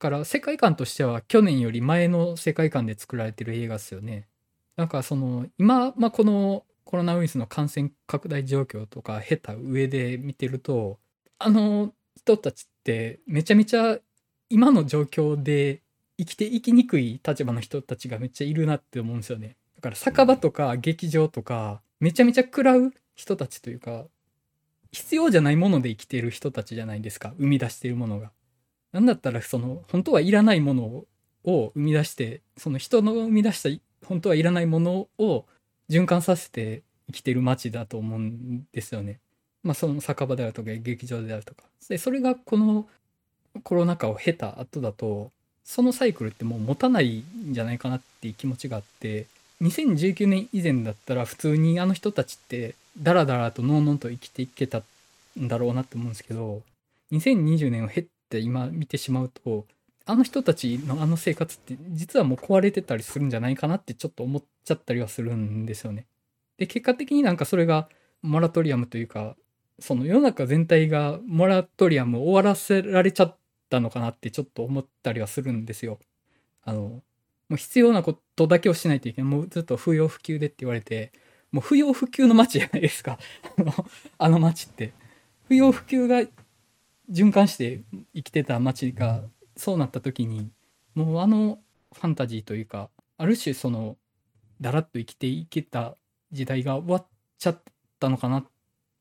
だから世界観としては去年より前の世界観で作られてる映画ですよね。なんかその今、まあ、このコロナウイルスの感染拡大状況とか経た上で見てるとあの人たちってめちゃめちゃ今の状況で生きていきにくい立場の人たちがめっちゃいるなって思うんですよね。だから酒場とか劇場とかめちゃめちゃ食らう人たちというか必要じゃないもので生きてる人たちじゃないですか生み出しているものが。なんだったらその本当はいらないものを生み出してその人の生み出した本当はいらないものを循環させて生きてる街だと思うんですよね。まあその酒場であるとか劇場であるとか。でそれがこのコロナ禍を経た後だとそのサイクルってもう持たないんじゃないかなっていう気持ちがあって2019年以前だったら普通にあの人たちってダラダラとのうのうと生きていけたんだろうなって思うんですけど2020年を経って今見てしまうとあの人たちのあの生活って実はもう壊れてたりするんじゃないかなってちょっと思っちゃったりはするんですよね。で結果的になんかそれがモラトリアムというかその世の中全体がモラトリアムを終わらせられちゃったのかなってちょっと思ったりはするんですよ。あのもう必要なことだけをしないといけないもうずっと不要不急でって言われてもう不要不急の街じゃないですか あのあの街って。不要不急が循環して生きてた街がそうなった時にもうあのファンタジーというかある種そのだらっと生きていけた時代が終わっちゃったのかなっ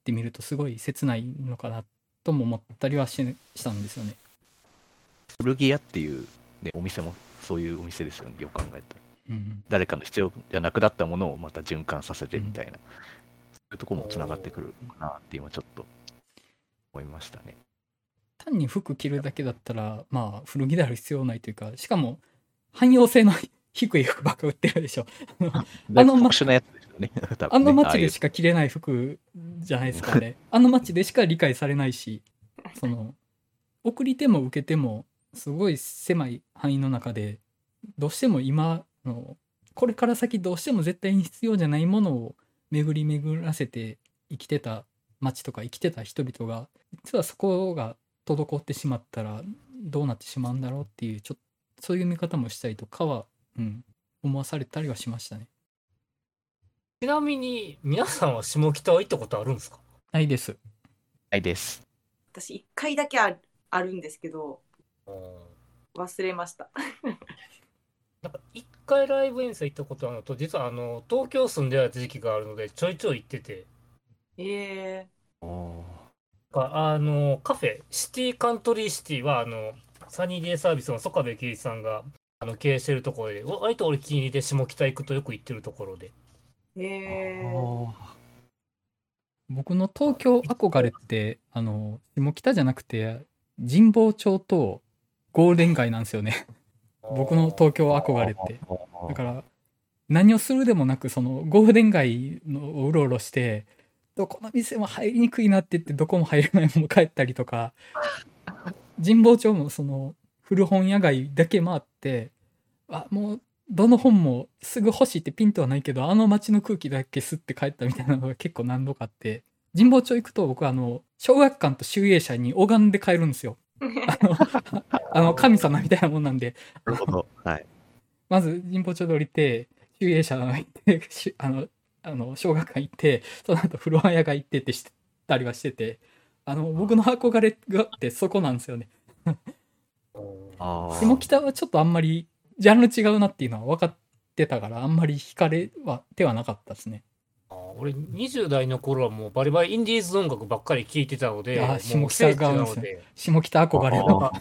て見るとすごい切ないのかなとも思ったりはししたんですよね。古着屋っていう、ね、お店もそういうお店ですよね、よく考えたら。うん誰かの必要じゃなくなったものをまた循環させてみたいな、そういうとこもつながってくるのかなって今ちょっと思いましたね。単に服着るだけだったらまあ古着である必要ないというかしかも汎用性の低い服ばっか売ってるでしょ。あ の特殊なやつですよね。ね あの街であしか着れない服じゃないですかね。あの街でしか理解されないし、その、送り手も受け手も、すごい狭い範囲の中で、どうしても今の、これから先どうしても絶対に必要じゃないものを巡り巡らせて生きてた街とか生きてた人々が、実はそこが滞ってしまったらどうなってしまうんだろうっていう、ちょっとそういう見方もしたりとかは、うん、思わされたりはしましたね。ちなみに、皆さんは下北は行ったことあるんですか？ないです。ないです。私一回だけあるあるんですけどうん忘れました。なんか一回ライブ遠征行ったことあるのと、実はあの東京住んでた時期があるので、ちょいちょい行ってて、えかあのカフェ、シティカントリーシティはあのサニーデイサービスの曽我部圭一さんがあの経営してるところで、わ割と俺気に入りで下北行くとよく行ってるところで。ー、えー、僕の東京憧れって、あの、下北じゃなくて、神保町とゴールデン街なんですよね。僕の東京憧れって。だから、何をするでもなく、そのゴールデン街のをうろうろして、どこの店も入りにくいなって言って、どこも入れないまま帰ったりとか、神保町もその古本屋街だけ回って、あ、もう、どの本もすぐ欲しいってピンとはないけど、あの街の空気だけ吸って帰ったみたいなのが結構何度かあって、神保町行くと僕あの、小学館と集英社に拝んで帰るんですよ。あの、神様みたいなもんなんで、なるほど。はい。まず神保町で降りて、集英社行って、しあの、あの、小学館行って、その後古本屋が行ってってしたりはしてて、あの、僕の憧れがあってそこなんですよね。下北はちょっとあんまり、ジャンル違うなっていうのは分かってたから、あんまり惹かれは、手はなかったですね。俺20代の頃はもうバリバリインディーズ音楽ばっかり聴いてたので、あーもうなので、下北憧れの。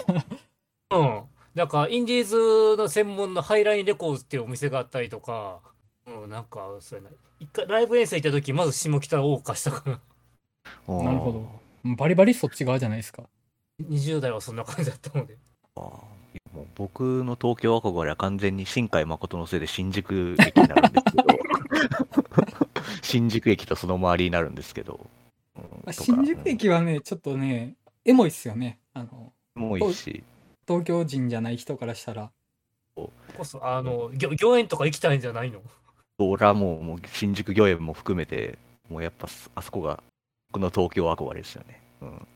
うん。だからインディーズの専門のハイラインレコーズっていうお店があったりとか、うん、なんかそうやな。一回ライブ遠征行った時まず下北を謳歌したかな。なるほど。バリバリそっち側じゃないですか。20代はそんな感じだったので。あーもう僕の東京憧れは完全に新海誠のせいで新宿駅になるんですけど。新宿駅とその周りになるんですけど、うん新宿駅はね、ちょっとね、エモいっすよね。あの、うんもういいし。東京人じゃない人からしたら。こそ、あの、御御苑とか行きたいんじゃないの？俺はもうもう新宿御苑も含めてもうやっぱあそこが僕の東京憧れですよね、うん、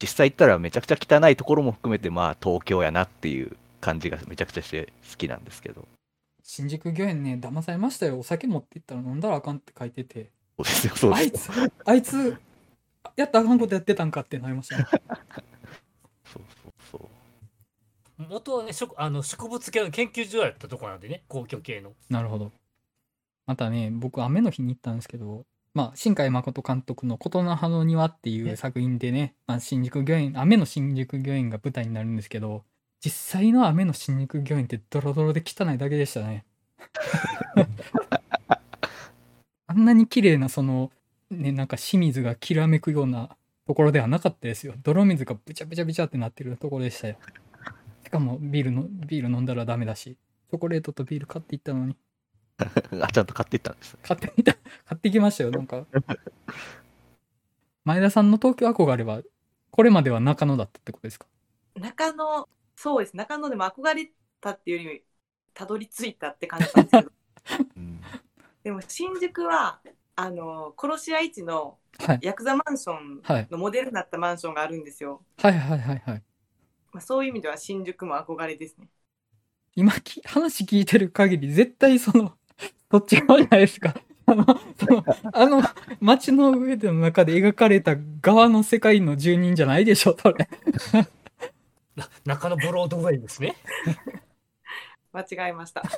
実際行ったらめちゃくちゃ汚いところも含めてまあ東京やなっていう感じがめちゃくちゃして好きなんですけど新宿御苑ね、騙されましたよ。お酒持って行ったら飲んだらあかんって書いてて。そうですよそうあいつ、あいつ、やったらあかんことやってたんかってなりましたね。そうそうそう元はね、植あの植物系の研究所やったとこなんでね、皇居系の。なるほど。またね、僕、雨の日に行ったんですけど、まあ、新海誠監督の琴の葉の庭っていう作品でね、まあ、新宿御苑、雨の新宿御苑が舞台になるんですけど、実際の雨の新宿御苑ってドロドロで汚いだけでしたね。あんなに綺麗な、その、ね、なんか清水がきらめくようなところではなかったですよ。泥水がブチャブチャブチャってなってるところでしたよ。しかもビールの、ビール飲んだらダメだし、チョコレートとビール買っていったのに。あちゃんと買っていったんですね買ってみた、買ってきましたよ、なんか。前田さんの東京憧れは、これまでは中野だったってことですか？中野そうです中野でも憧れたっていうよりたどり着いたって感じなんですけど うんでも新宿はあの殺し屋市のはい。ヤクザマンションはい。のモデルになったマンションがあるんですよ、はいはいはいはい。まあ、そういう意味では新宿も憧れですね今き、話聞いてる限り、絶対その、そっち側じゃないですか。あの、その、あの、街の上での中で描かれた側の世界の住人じゃないでしょ、それ。な中野ブロードウェイですね。間違えました。ち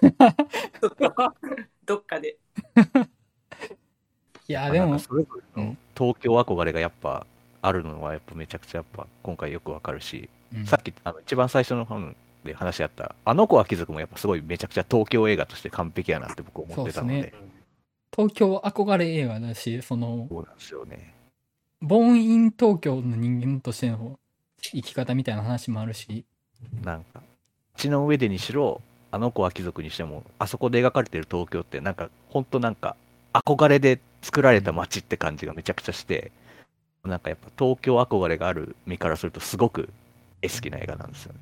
ょっとどっかで。いや、でも。なん東京憧れがやっぱあるのはやっぱめちゃくちゃやっぱ今回よくわかるし、うん。さっきあの一番最初の本で話し合った「あの子は貴族」もやっぱすごいめちゃくちゃ東京映画として完璧やなって僕思ってたので。そうです東京憧れ映画だし、その、そうなんですよね。ボーンイン東京の人間としての生き方みたいな話もあるし、なんか血の上でにしろあの子は貴族にしてもあそこで描かれてる東京ってなんかほんとなんか憧れで作られた街って感じがめちゃくちゃしてなんかやっぱ東京憧れがある身からするとすごく好きな映画なんですよね。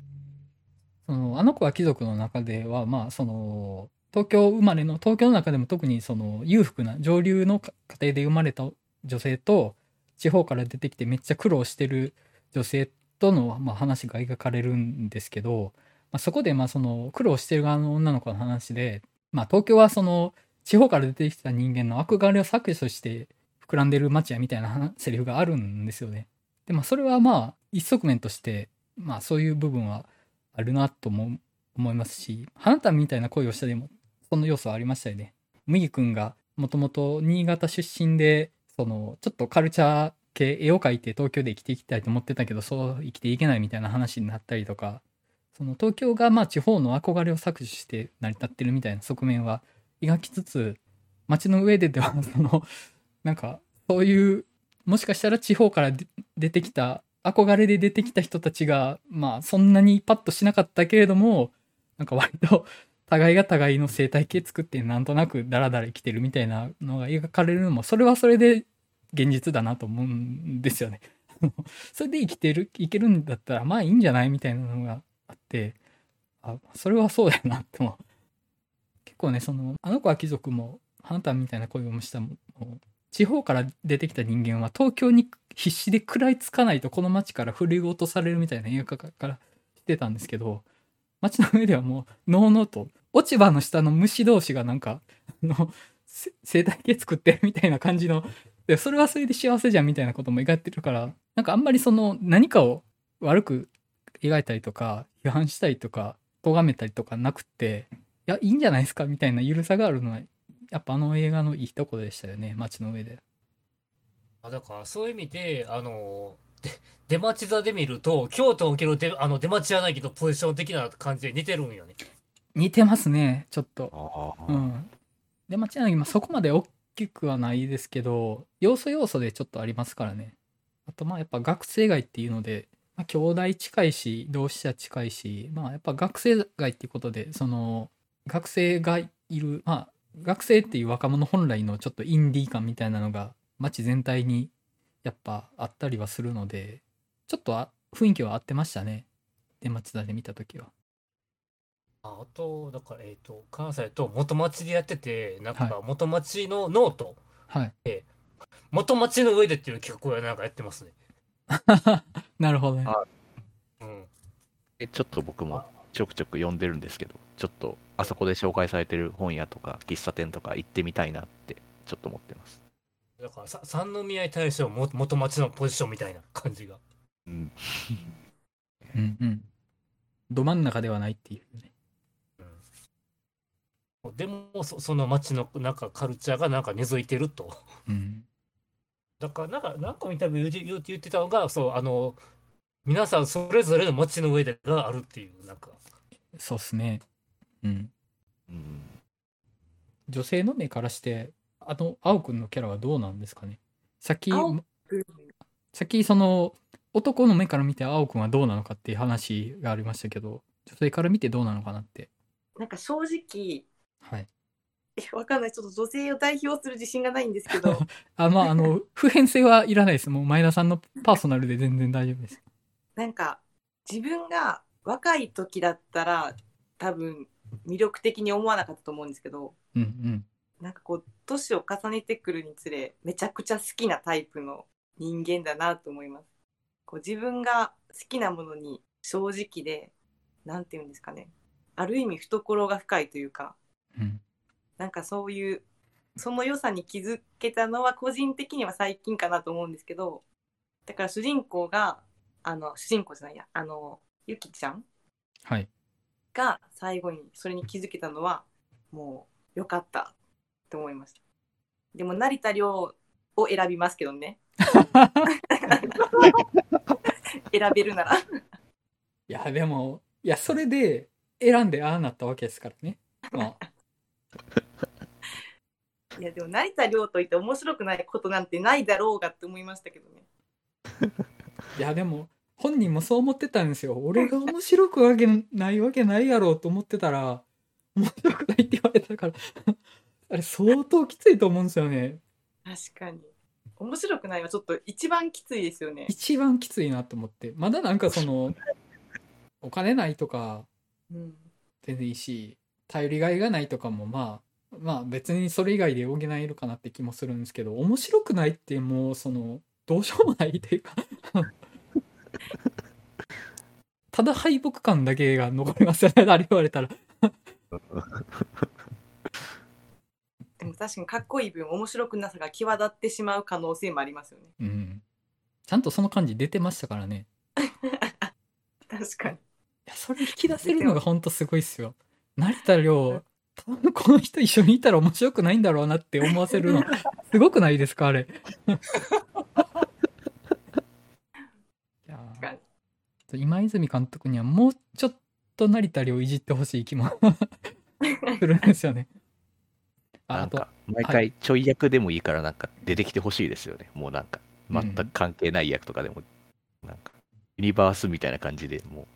そのあの子は貴族の中ではまあその東京生まれの東京の中でも特にその裕福な上流の家庭で生まれた女性と地方から出てきてめっちゃ苦労してる女性とのまあ話が描かれるんですけど、まあ、そこでまあその苦労してる側の女の子の話で、まあ、東京はその地方から出てきた人間の憧れを搾取して膨らんでる街やみたいなセリフがあるんですよね。でまあそれはまあ一側面としてまあそういう部分はあるなとも思いますし花束みたいな恋をしたでもその要素はありましたよね。麦君がもともと新潟出身でそのちょっとカルチャー絵を描いて東京で生きていきたいと思ってたけどそう生きていけないみたいな話になったりとかその東京がまあ地方の憧れを搾取して成り立ってるみたいな側面は描きつつ街の上ででは そのなんかそういうもしかしたら地方から出てきた憧れで出てきた人たちがまあそんなにパッとしなかったけれどもなんか割と互いが互いの生態系作ってなんとなくダラダラ生きてるみたいなのが描かれるのもそれはそれで現実だなと思うんですよね。それで生きてるいけるんだったらまあいいんじゃないみたいなのがあってあそれはそうだよなっても結構ねそのあの子は貴族も花束みたいな恋をしたも地方から出てきた人間は東京に必死で食らいつかないとこの街から振り落とされるみたいな映画からしてたんですけど街の上ではもうのうのうと落ち葉の下の虫同士がなんかあの生態系作ってるみたいな感じのでそれはそれで幸せじゃんみたいなことも描いてるからなんかあんまりその何かを悪く描いたりとか批判したりとか咎めたりとかなくっていやいいんじゃないですかみたいな緩さがあるのはやっぱあの映画のいいとこでしたよね街の上で。あだからそういう意味であので出町座で見ると京都を受ける出あの出町柳のポジション的な感じで似てるんよね。似てますねちょっと。ああ、うん。出町柳まあそこまで大きくはないですけど要素要素でちょっとありますからね。あとまあやっぱ学生街っていうので、まあ、兄弟近いし同志社近いしまあやっぱ学生街っていうことでその学生がいるまあ学生っていう若者本来のちょっとインディー感みたいなのが街全体にやっぱあったりはするのでちょっと雰囲気は合ってましたね出町座で見た時はああとだからえっ、と関西と元町でやっててなんかは元町のノート、はい元町の上でっていう企画をなんかやってますね。なるほどねあうん。えちょっと僕もちょくちょく読んでるんですけど、ちょっとあそこで紹介されてる本屋とか喫茶店とか行ってみたいなってちょっと思ってます。だからさ三宮大将も元町のポジションみたいな感じが。うん、うんうんど真ん中ではないっていうねうん、でもそその町のなんかカルチャーがなんか根付いてると。うん。だからなんかなんかのインタビューで言ってたのがそうあの皆さんそれぞれの町の上でがあるっていうなんか。そうっすね。うん。うん、女性の目からしてあの青くんのキャラはどうなんですかね。さっき青うん。さっきその男の目から見て青くんはどうなのかっていう話がありましたけど女性から見てどうなのかなって。なんか正直はい。えわかんない。ちょっと女性を代表する自信がないんですけど。あまああの 普遍性はいらないです。もう前田さんのパーソナルで全然大丈夫です。なんか自分が若い時だったら多分魅力的に思わなかったと思うんですけど。うんうん。なんかこう年を重ねてくるにつれめちゃくちゃ好きなタイプの人間だなと思います。こう自分が好きなものに正直でなんて言うんですかね。ある意味懐が深いというかうん。なんかそういうその良さに気づけたのは個人的には最近かなと思うんですけどだから主人公があの主人公じゃないやあのゆきちゃんはい。が最後にそれに気づけたのはもう良かったと思いました。でも成田凌を選びますけどね。選べるなら。いやでもいやそれで選んでああなったわけですからね。まあいやでも成田凌といって面白くないことなんてないだろうがって思いましたけどね。いやでも本人もそう思ってたんですよ。俺が面白くわけないわけないやろうと思ってたら面白くないって言われたから。あれ相当きついと思うんですよね。確かに。面白くないはちょっと一番きついですよね。一番きついなと思って。まだなんかその お金ないとかうん。全然いいし頼りがいがないとかもまあまあ別にそれ以外で補えるかなって気もするんですけど面白くないってもうそのどうしようもないというか ただ敗北感だけが残りますよねあれ言われたら で確かにかっこいい分面白くなさが際立ってしまう可能性もありますよね。うん。ちゃんとその感じ出てましたからね。確かに。いや、それ引き出せるのがほんとすごいっすよ。成田凌、多分この人一緒にいたら面白くないんだろうなって思わせるの、すごくないですか、あれ。今泉監督にはもうちょっと成田凌いじってほしい気も するんですよね。あなんか、毎回ちょい役でもいいからなんか出てきてほしいですよね。もうなんか、全く関係ない役とかでも、なんか、ユニバースみたいな感じでも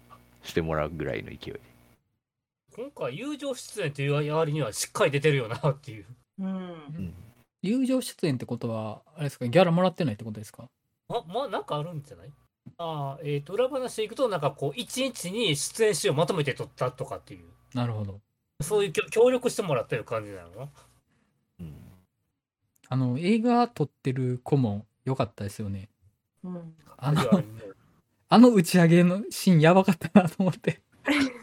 うしてもらうぐらいの勢いで。今回友情出演という割にはしっかり出てるよなっていう。うん。うん。友情出演ってことは、あれですか、ギャラもらってないってことですか？あ、まあなんかあるんじゃない？ああ、えっ、と、裏話でいくと、なんかこう、一日に出演集をまとめて撮ったとかっていう、なるほど。そういう協協力してもらってる感じなの？うんあの、映画撮ってる子も良かったですよね。うん。あの あの打ち上げのシーンやばかったなと思って。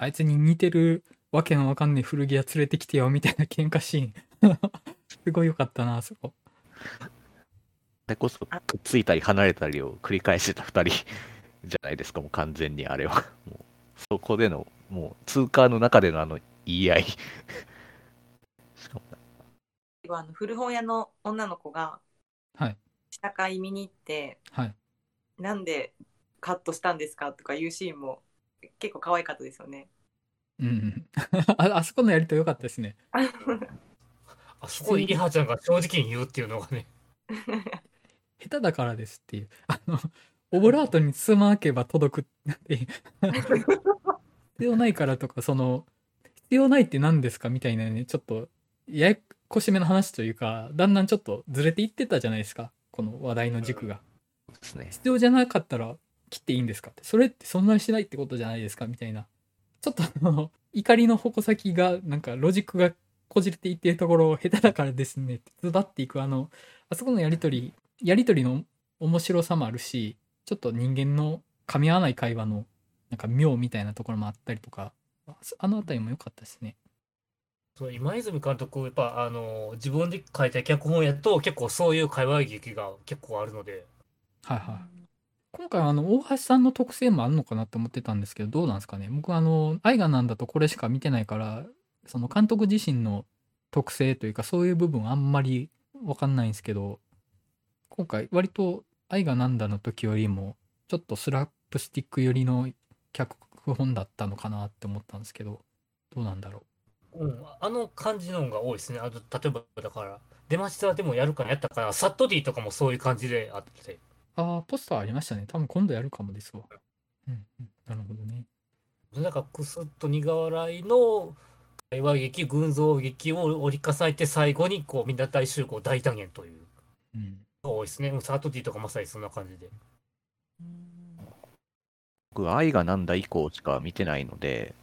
あいつに似てるわけのわかんねえ古着屋連れてきてよみたいな喧嘩シーン。すごい良かったな、あそこ。それこそ、くっついたり離れたりを繰り返してた2人 じゃないですか、もう完全にあれは。もうそこでの、もう通過の中でのあの言い合い。しかもあの古本屋の女の子がはい。試写会見に行って、はい。なんでカットしたんですかとかいうシーンも結構可愛かったですよね。うんうん。ああそこのやりとり良かったですね。あそこでリハちゃんが正直に言うっていうのがね。下手だからですっていう。あの、オブラートに包まなければ届くっていう。必要ないからとか、その、必要ないって何ですかみたいなね、ちょっと、ややこしめの話というか、だんだんちょっとずれていってたじゃないですか。この話題の軸が。そうですね。必要じゃなかったら切っていいんですかって。それってそんなにしないってことじゃないですかみたいな。ちょっとあの、怒りの矛先が、なんかロジックがこじれていってるところを下手だからですねって、ズバっていくあの、あそこのやりとり、やりとりの面白さもあるし、ちょっと人間の噛み合わない会話の、なんか妙みたいなところもあったりとか、ああのあたりも良かったですね。そう今泉監督、やっぱあの自分で書いた脚本やと結構そういう会話劇が結構あるので、はいはい。今回あの大橋さんの特性もあるのかなって思ってたんですけどどうなんですかね。僕あの愛がなんだとこれしか見てないからその監督自身の特性というかそういう部分あんまり分かんないんですけど今回割と愛がなんだの時よりもちょっとスラップスティック寄りの脚本だったのかなって思ったんですけどどうなんだろう。うん、あの感じのが多いですね。あの例えばだから、出ましたでもやるかなやったかな、サットディとかもそういう感じであって、ああポスターありましたね。多分今度やるかもですわ。うん、うん、なるほどね。なんかクスッと苦笑いの会話劇、群像劇を折り重ねて最後にこうみんな大集合大団円という。うん。多いですね。うんサットディとかまさにそんな感じで。僕、愛がなんだ以降しか見てないので、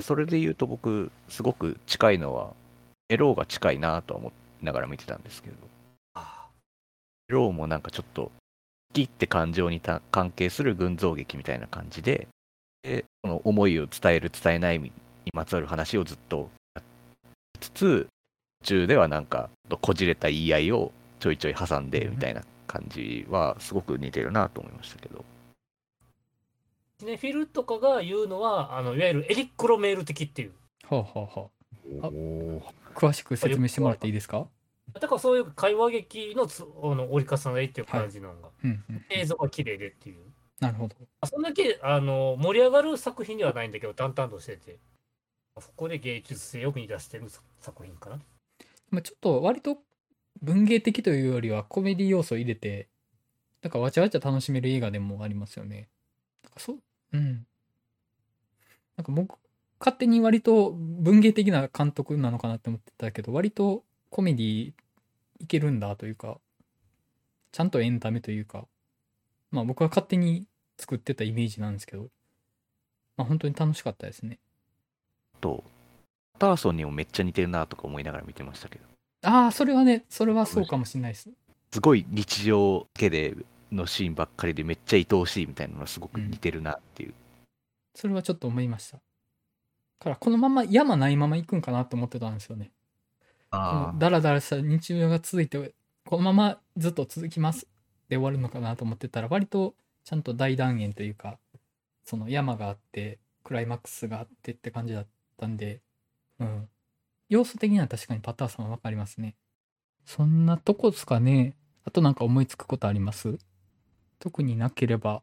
それで言うと僕、すごく近いのは、エローが近いなとは思いながら見てたんですけど、あエローもなんかちょっと、好きって感情にた関係する群像劇みたいな感じで、でその思いを伝える、伝えないにまつわる話をずっとやりつつ、途中ではなんか、こじれた言い合いをちょいちょい挟んでみたいな感じは、すごく似てるなと思いましたけど。シネフィルとかが言うのは、あのいわゆるエリック・ロメール的っていう。はあはあはあ詳しく説明してもらっていいですか？だからそういう会話劇のつあの折り重ねっていう感じなのが、うんうん。映像が綺麗でっていう。なるほど。あそんだけあの盛り上がる作品ではないんだけど、淡々としてて、そこで芸術性を見出してる作作品かな。まあ、ちょっと割と文芸的というよりはコメディ要素を入れて、なんかわちゃわちゃ楽しめる映画でもありますよね。なんかそう、うん。なんか僕、勝手に割と文芸的な監督なのかなって思ってたけど、割とコメディいけるんだというか、ちゃんとエンタメというか、まあ僕は勝手に作ってたイメージなんですけど、まあ本当に楽しかったですね。と、パターソンにもめっちゃ似てるなとか思いながら見てましたけど、ああ、それはね、それはそうかもしれないです。すごい日常系でのシーンばっかりでめっちゃ愛おしいみたいなのがすごく似てるなっていう。それはちょっと思いました。からこのまま山ないまま行くんかなと思ってたんですよね。あダラダラした日常が続いてこのままずっと続きますで終わるのかなと思ってたら割とちゃんと大断言というかその山があってクライマックスがあってって感じだったんでうん。要素的には確かにパターさんは分かりますね。そんなとこですかね。あとなんか思いつくことあります？特になければ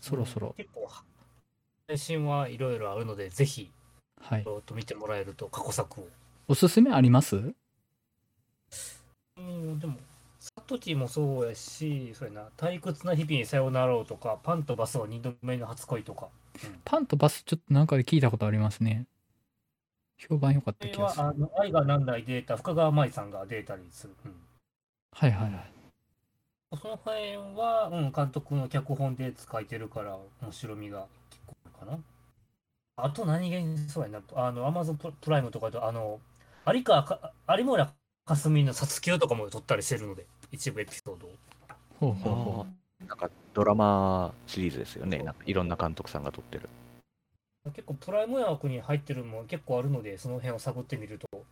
そろそろ。結構配信はいろいろあるのでぜひはい。ちょっと見てもらえると過去作をおすすめあります？うんでもサトティもそうやしそうやな。退屈な日々にさよならをとかパンとバスは二度目の初恋とか、うん。パンとバスちょっとなんかで聞いたことありますね。評判良かった気がする。はあの愛が何代データ深川舞さんがデータにする、うん。はいはいはい。その辺は、うん、監督の脚本で書いてるから面白みが結構あるかな。あと何気にそうやな、あの、アマゾンププライムとかで、あの、有川か、有村架純の殺球とかも撮ったりしてるので、一部エピソードを。ほうほうほなんかドラマシリーズですよね。なんかいろんな監督さんが撮ってる。結構プライム枠に入ってるのも結構あるので、その辺を探ってみると、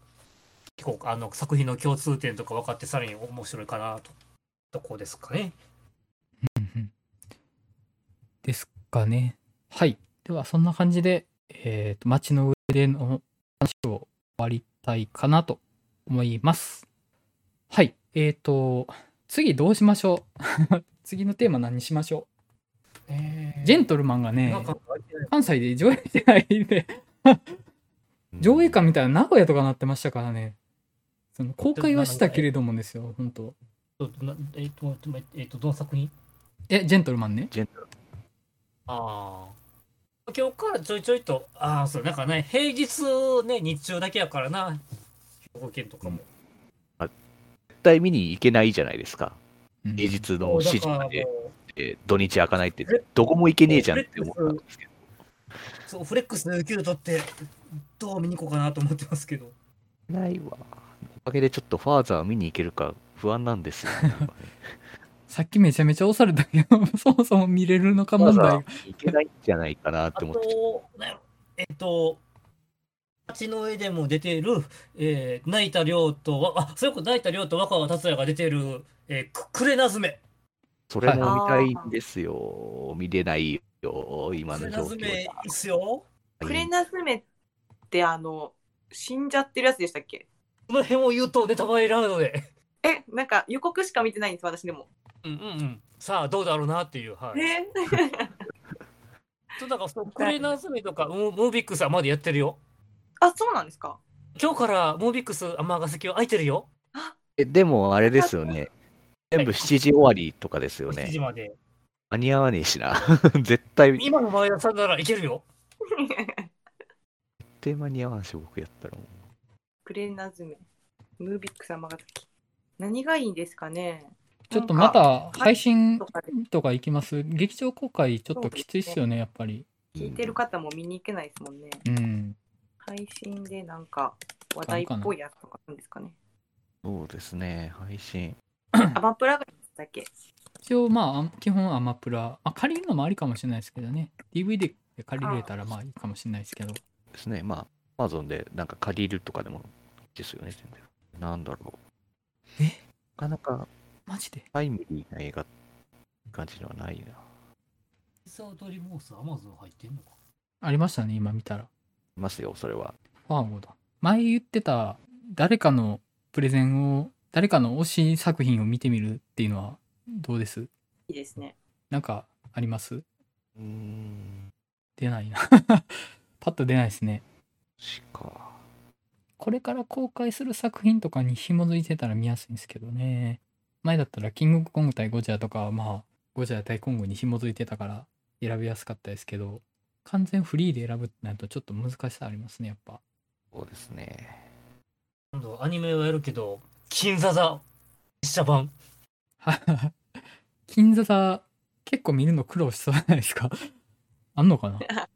結構あの作品の共通点とか分かってさらに面白いかなと。とこですかね。ううんうんですかねはいではそんな感じでえっ、と街の上での話を終わりたいかなと思います。はい。えっ、と次どうしましょう？次のテーマ何にしましょえうジェントルマンがね関西で上映してないんで。上映館みたいな名古屋とかなってましたからね。その公開はしたけれどもですよ本当。えっ、と、えっ、と、どの作品？えジェントルマンね。ジェントル。ああ。今日からちょいちょいと、ああ、そう、なんかね、平日ね、日中だけやからな、兵庫県とかも。絶対見に行けないじゃないですか。うん平日の7時まで、うえー土日開かないってえ、どこも行けねえじゃんって思ったんですけど。そう、フレックスの有給取って、どう見に行こうかなと思ってますけど。ないわ。おかげでちょっとファーザー見に行けるか不安なんですよ、ね。さっきめちゃめちゃ押されたけど そもそも見れるのか問題が行けないんじゃないかなっあて思って。えっ、と、街の上でも出ている、えー、泣いた亮とわ、あ、そういうこと泣いた亮と若葉達也が出ている、えー、くくれなずめ。それも見たいんですよ。見れないよ、今くれの状況なずめいいだっすよ。クレナズメってあの死んじゃってるやつでしたっけ？この辺を言うとネタバレになるので。えなんか予告しか見てないんです私でもうんうんうん。さあ、どうだろうなっていう。はい。えそうだから、そのクレナズメとか、ムービックスはまだやってるよ。あそうなんですか？今日からムービックス尼崎は開いてるよ。えでもあれですよね。全部7時終わりとかですよ7時ね。まで。間に合わねえしな。絶対、絶今の前田さんならいけるよ。対間に合わんし、僕やったらもう。クレナズメムービックス尼崎何がいいんですかね？ちょっとまた配信とか行きます？劇場公開ちょっときついっすよねやっぱり。聞いてる方も見に行けないですもんね。うん。配信でなんか話題っぽいやつとかあるんですかね？そうですね、配信。アマプラがいいんだっけ？一応まあ基本アマプラ、まあ、借りるのもありかもしれないですけどね。DVD で借りれたらまあいいかもしれないですけど。ですね。まあ、Amazon でなんか借りるとかでもいいですよね、全然。なんだろう。え？なかなかマジで？タイムリーな映画って感じではないな。サードリモースアマゾン入ってんのか？ありましたね今見たら。いますよ、それは。ファーゴだ。前言ってた誰かのプレゼンを誰かの推し作品を見てみるっていうのはどうです？いいですね。なんかあります？うーん、出ないな。パッと出ないですね。しか。これから公開する作品とかに紐づいてたら見やすいんですけどね前だったらキングコング対ゴジラとかはまあゴジラ対コングに紐づいてたから選びやすかったですけど完全フリーで選ぶってなるとちょっと難しさありますねやっぱそうですね。今度アニメはやるけど、金座座実写版。金座座結構見るの苦労しそうじゃないですかあんのかな？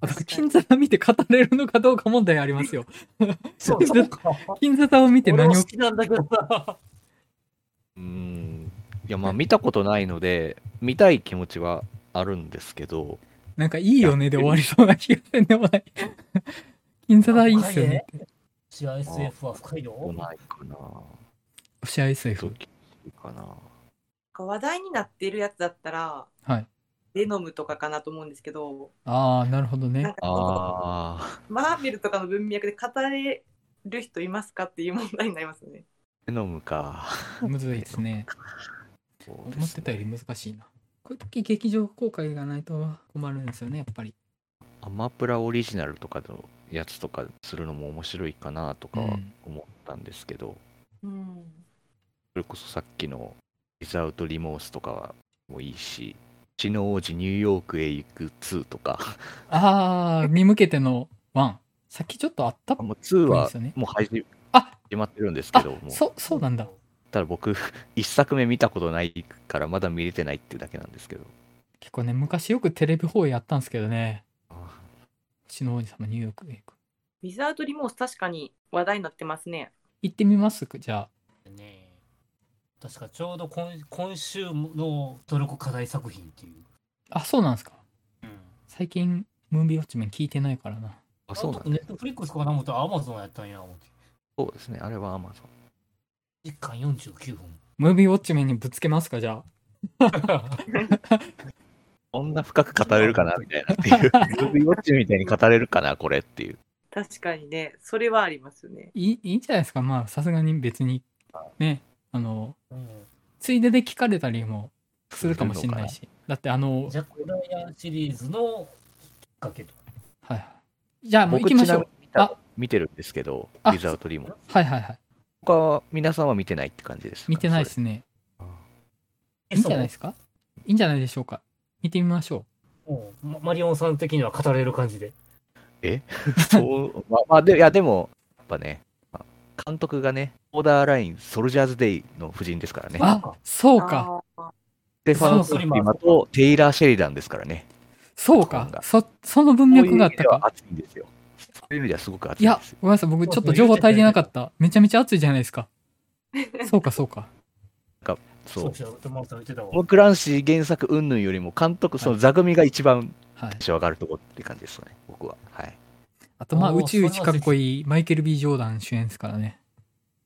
あと金座座見て語れるのかどうか問題ありますよ そうそうか。金座座を見て何を好きなんだけどさ。うーん。いや、まあ、見たことないので、見たい気持ちはあるんですけど、なんかいいよねで終わりそうな気がせんでもない 金座座いいっすよねシア SF は深いよ。ないかな。シア SF かな。話題になってるやつだったら、はいベノムとかかなと思うんですけど、ああなるほどね。ああ、マーベルとかの文脈で語れる人いますかっていう問題になりますね。ベノムか。むずいですね。そうです思ってたより難しいな。こういう時劇場公開がないと困るんですよねやっぱり。アマプラオリジナルとかのやつとかするのも面白いかなとか思ったんですけど、うん。それこそさっきの「ウィザウト・リモース」とかはもういいし「血の王子ニューヨークへ行く2」とか。ああに向けての1さっきちょっとあったっもう2はぽいですよね。もう始あ始まってるんですけあどもう。そそうなんだ。ただ僕 一作目見たことないからまだ見れてないっていうだけなんですけど。結構ね昔よくテレビ放映やったんですけどね。星の王子様ニューヨークへ行く。ウィザードリモース確かに話題になってますね。行ってみますじゃね確かちょうど今今週の努力課題作品っていう。ああそうなんですかうん。最近ムービーウォッチメン聞いてないからなあそうなんだネットフリックスかな思ったらアマゾンやったんや思って。そうですねあれはアマゾン1巻49分。ムービーウォッチメンにぶつけますかじゃあこんな深く語れるかなみたいなっていうムービーウォッチみたいに語れるかなこれっていう確かにね、それはありますね。いいいいんじゃないですかまあさすがに別にねあのうん。ついでで聞かれたりもするかもしれないし。だってあのジャック・ライアンシリーズのきっかけと。はいはい。じゃあもう行きましょう。あ。見てるんですけどウザウト・リモ。ースはいはいはい。他は皆さんは見てないって感じですか？見てないですね。いいんじゃないですか？いいんじゃないでしょうか。見てみましょそうママリオンさん的には語れる感じで。そう、まあ、まあ、で、いや、でも、やっぱね、まあ監督がね、オーダーライン、ソルジャーズ・デイの夫人ですからね。あそうかステファン・そうスリマとテイラー・シェリダンですからね。そうかそその文脈があったそういう意味ではか熱いんですよ。そういう意味ではすごく熱いやいんですよ。ごめんなさい僕ちょっと情報足りてなかっためちゃめちゃ熱いじゃないですかそうかそうかそそうう。そう、トマト言ってたわトム・クランシー原作云々よりも監督、その座組が一番はい上がるとこって感じですね、僕は。はい。あとまあ宇宙一かっこいい。マイケル・ B・ ジョーダン主演ですからね。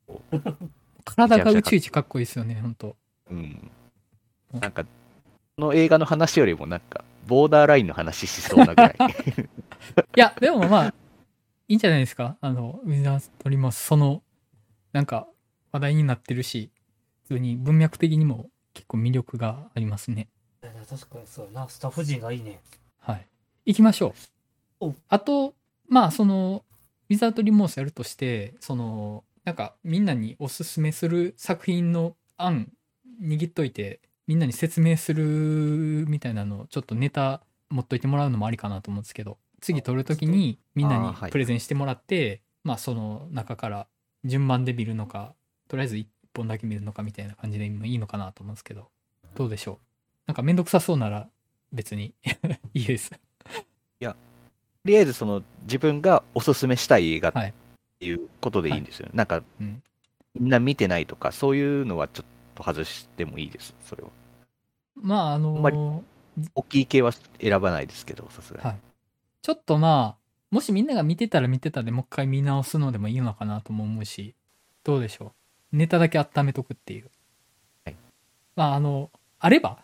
体が宇宙一かっこいいですよね本当。うん。なんか、この映画の話よりも、なんか、ボーダーラインの話しそうなぐらい。いやでもまあいいんじゃないですか。あのウィザーズ・トリモスそのなんか話題になってるし普通に文脈的にも結構魅力がありますね。確かにそうやな、スタッフ陣がいいね。はい。行きましょう。お。あとまあそのウィザード・リモースやるとしてそのなんかみんなにおすすめする作品の案握っといてみんなに説明するみたいなのをちょっとネタ持っといてもらうのもありかなと思うんですけど次撮る時にみんなにプレゼンしてもらってまあその中から順番で見るのかとりあえず1本だけ見るのかみたいな感じでもいいのかなと思うんですけどどうでしょう？なんかめんどくさそうなら別に。いいです。と りあえずその自分がおすすめしたい映画っはい。ていうことでいいんですよ、なんか、うん。みんな見てないとかそういうのはちょっと外してもいいですそれは。まああのんまり大きい系は選ばないですけどさすがに、はい。ちょっとまあもしみんなが見てたら見てたでもう一回見直すのでもいいのかなとも思うしどうでしょう。ネタだけ温めとくっていう、はい。まああのあれば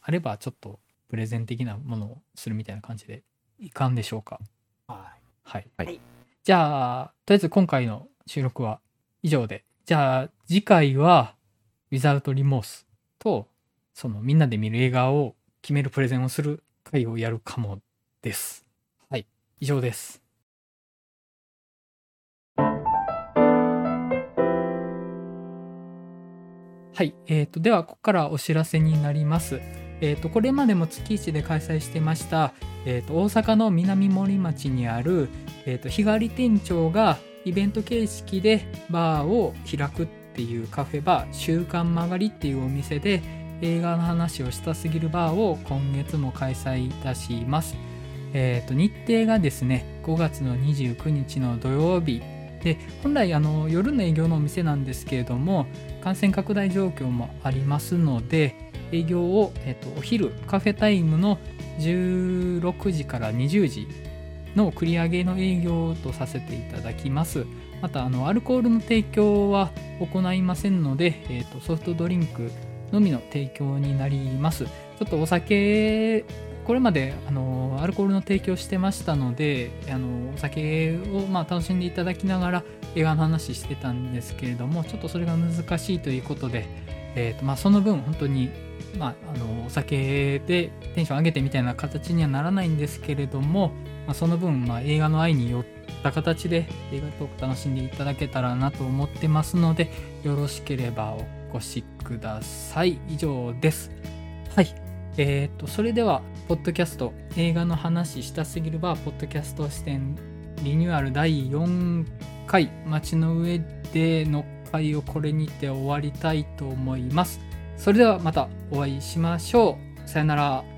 あればちょっとプレゼン的なものをするみたいな感じでいかんでしょうか？ははい、はい。じゃあとりあえず今回の収録は以上で。じゃあ次回は「ウィザウト・リモース」とそのみんなで見る映画を決めるプレゼンをする回をやるかもです。はい。以上です。はい、えー、とではここからお知らせになります。えー、とこれまでも月1で開催してました、えー、と大阪の南森町にある、えー、と日帰り店長がイベント形式でバーを開くっていうカフェバー「週刊曲がり」っていうお店で映画の話をしたすぎるバーを今月も開催いたします。えー、と日程がですね5月の29日の土曜日で本来あの夜の営業のお店なんですけれども感染拡大状況もありますので営業を、えっとお昼カフェタイムの16時から20時の繰り上げの営業とさせていただきます。また、あの、アルコールの提供は行いませんので、えーと、ソフトドリンクのみの提供になります。ちょっとお酒、これまであのアルコールの提供してましたので、あのお酒をまあ楽しんでいただきながら映画の話してたんですけれども、ちょっとそれが難しいということで、えーとまあ、その分本当に、まあ、あのお酒でテンション上げてみたいな形にはならないんですけれども、まあ、その分、まあ、映画の愛によった形で映画トーク楽しんでいただけたらなと思ってますのでよろしければお越しください。以上です。はい。えー、とそれではポッドキャスト映画の話したすぎるバーポッドキャスト視点リニューアル第4回街の上での回をこれにて終わりたいと思います。それではまたお会いしましょう。さよなら。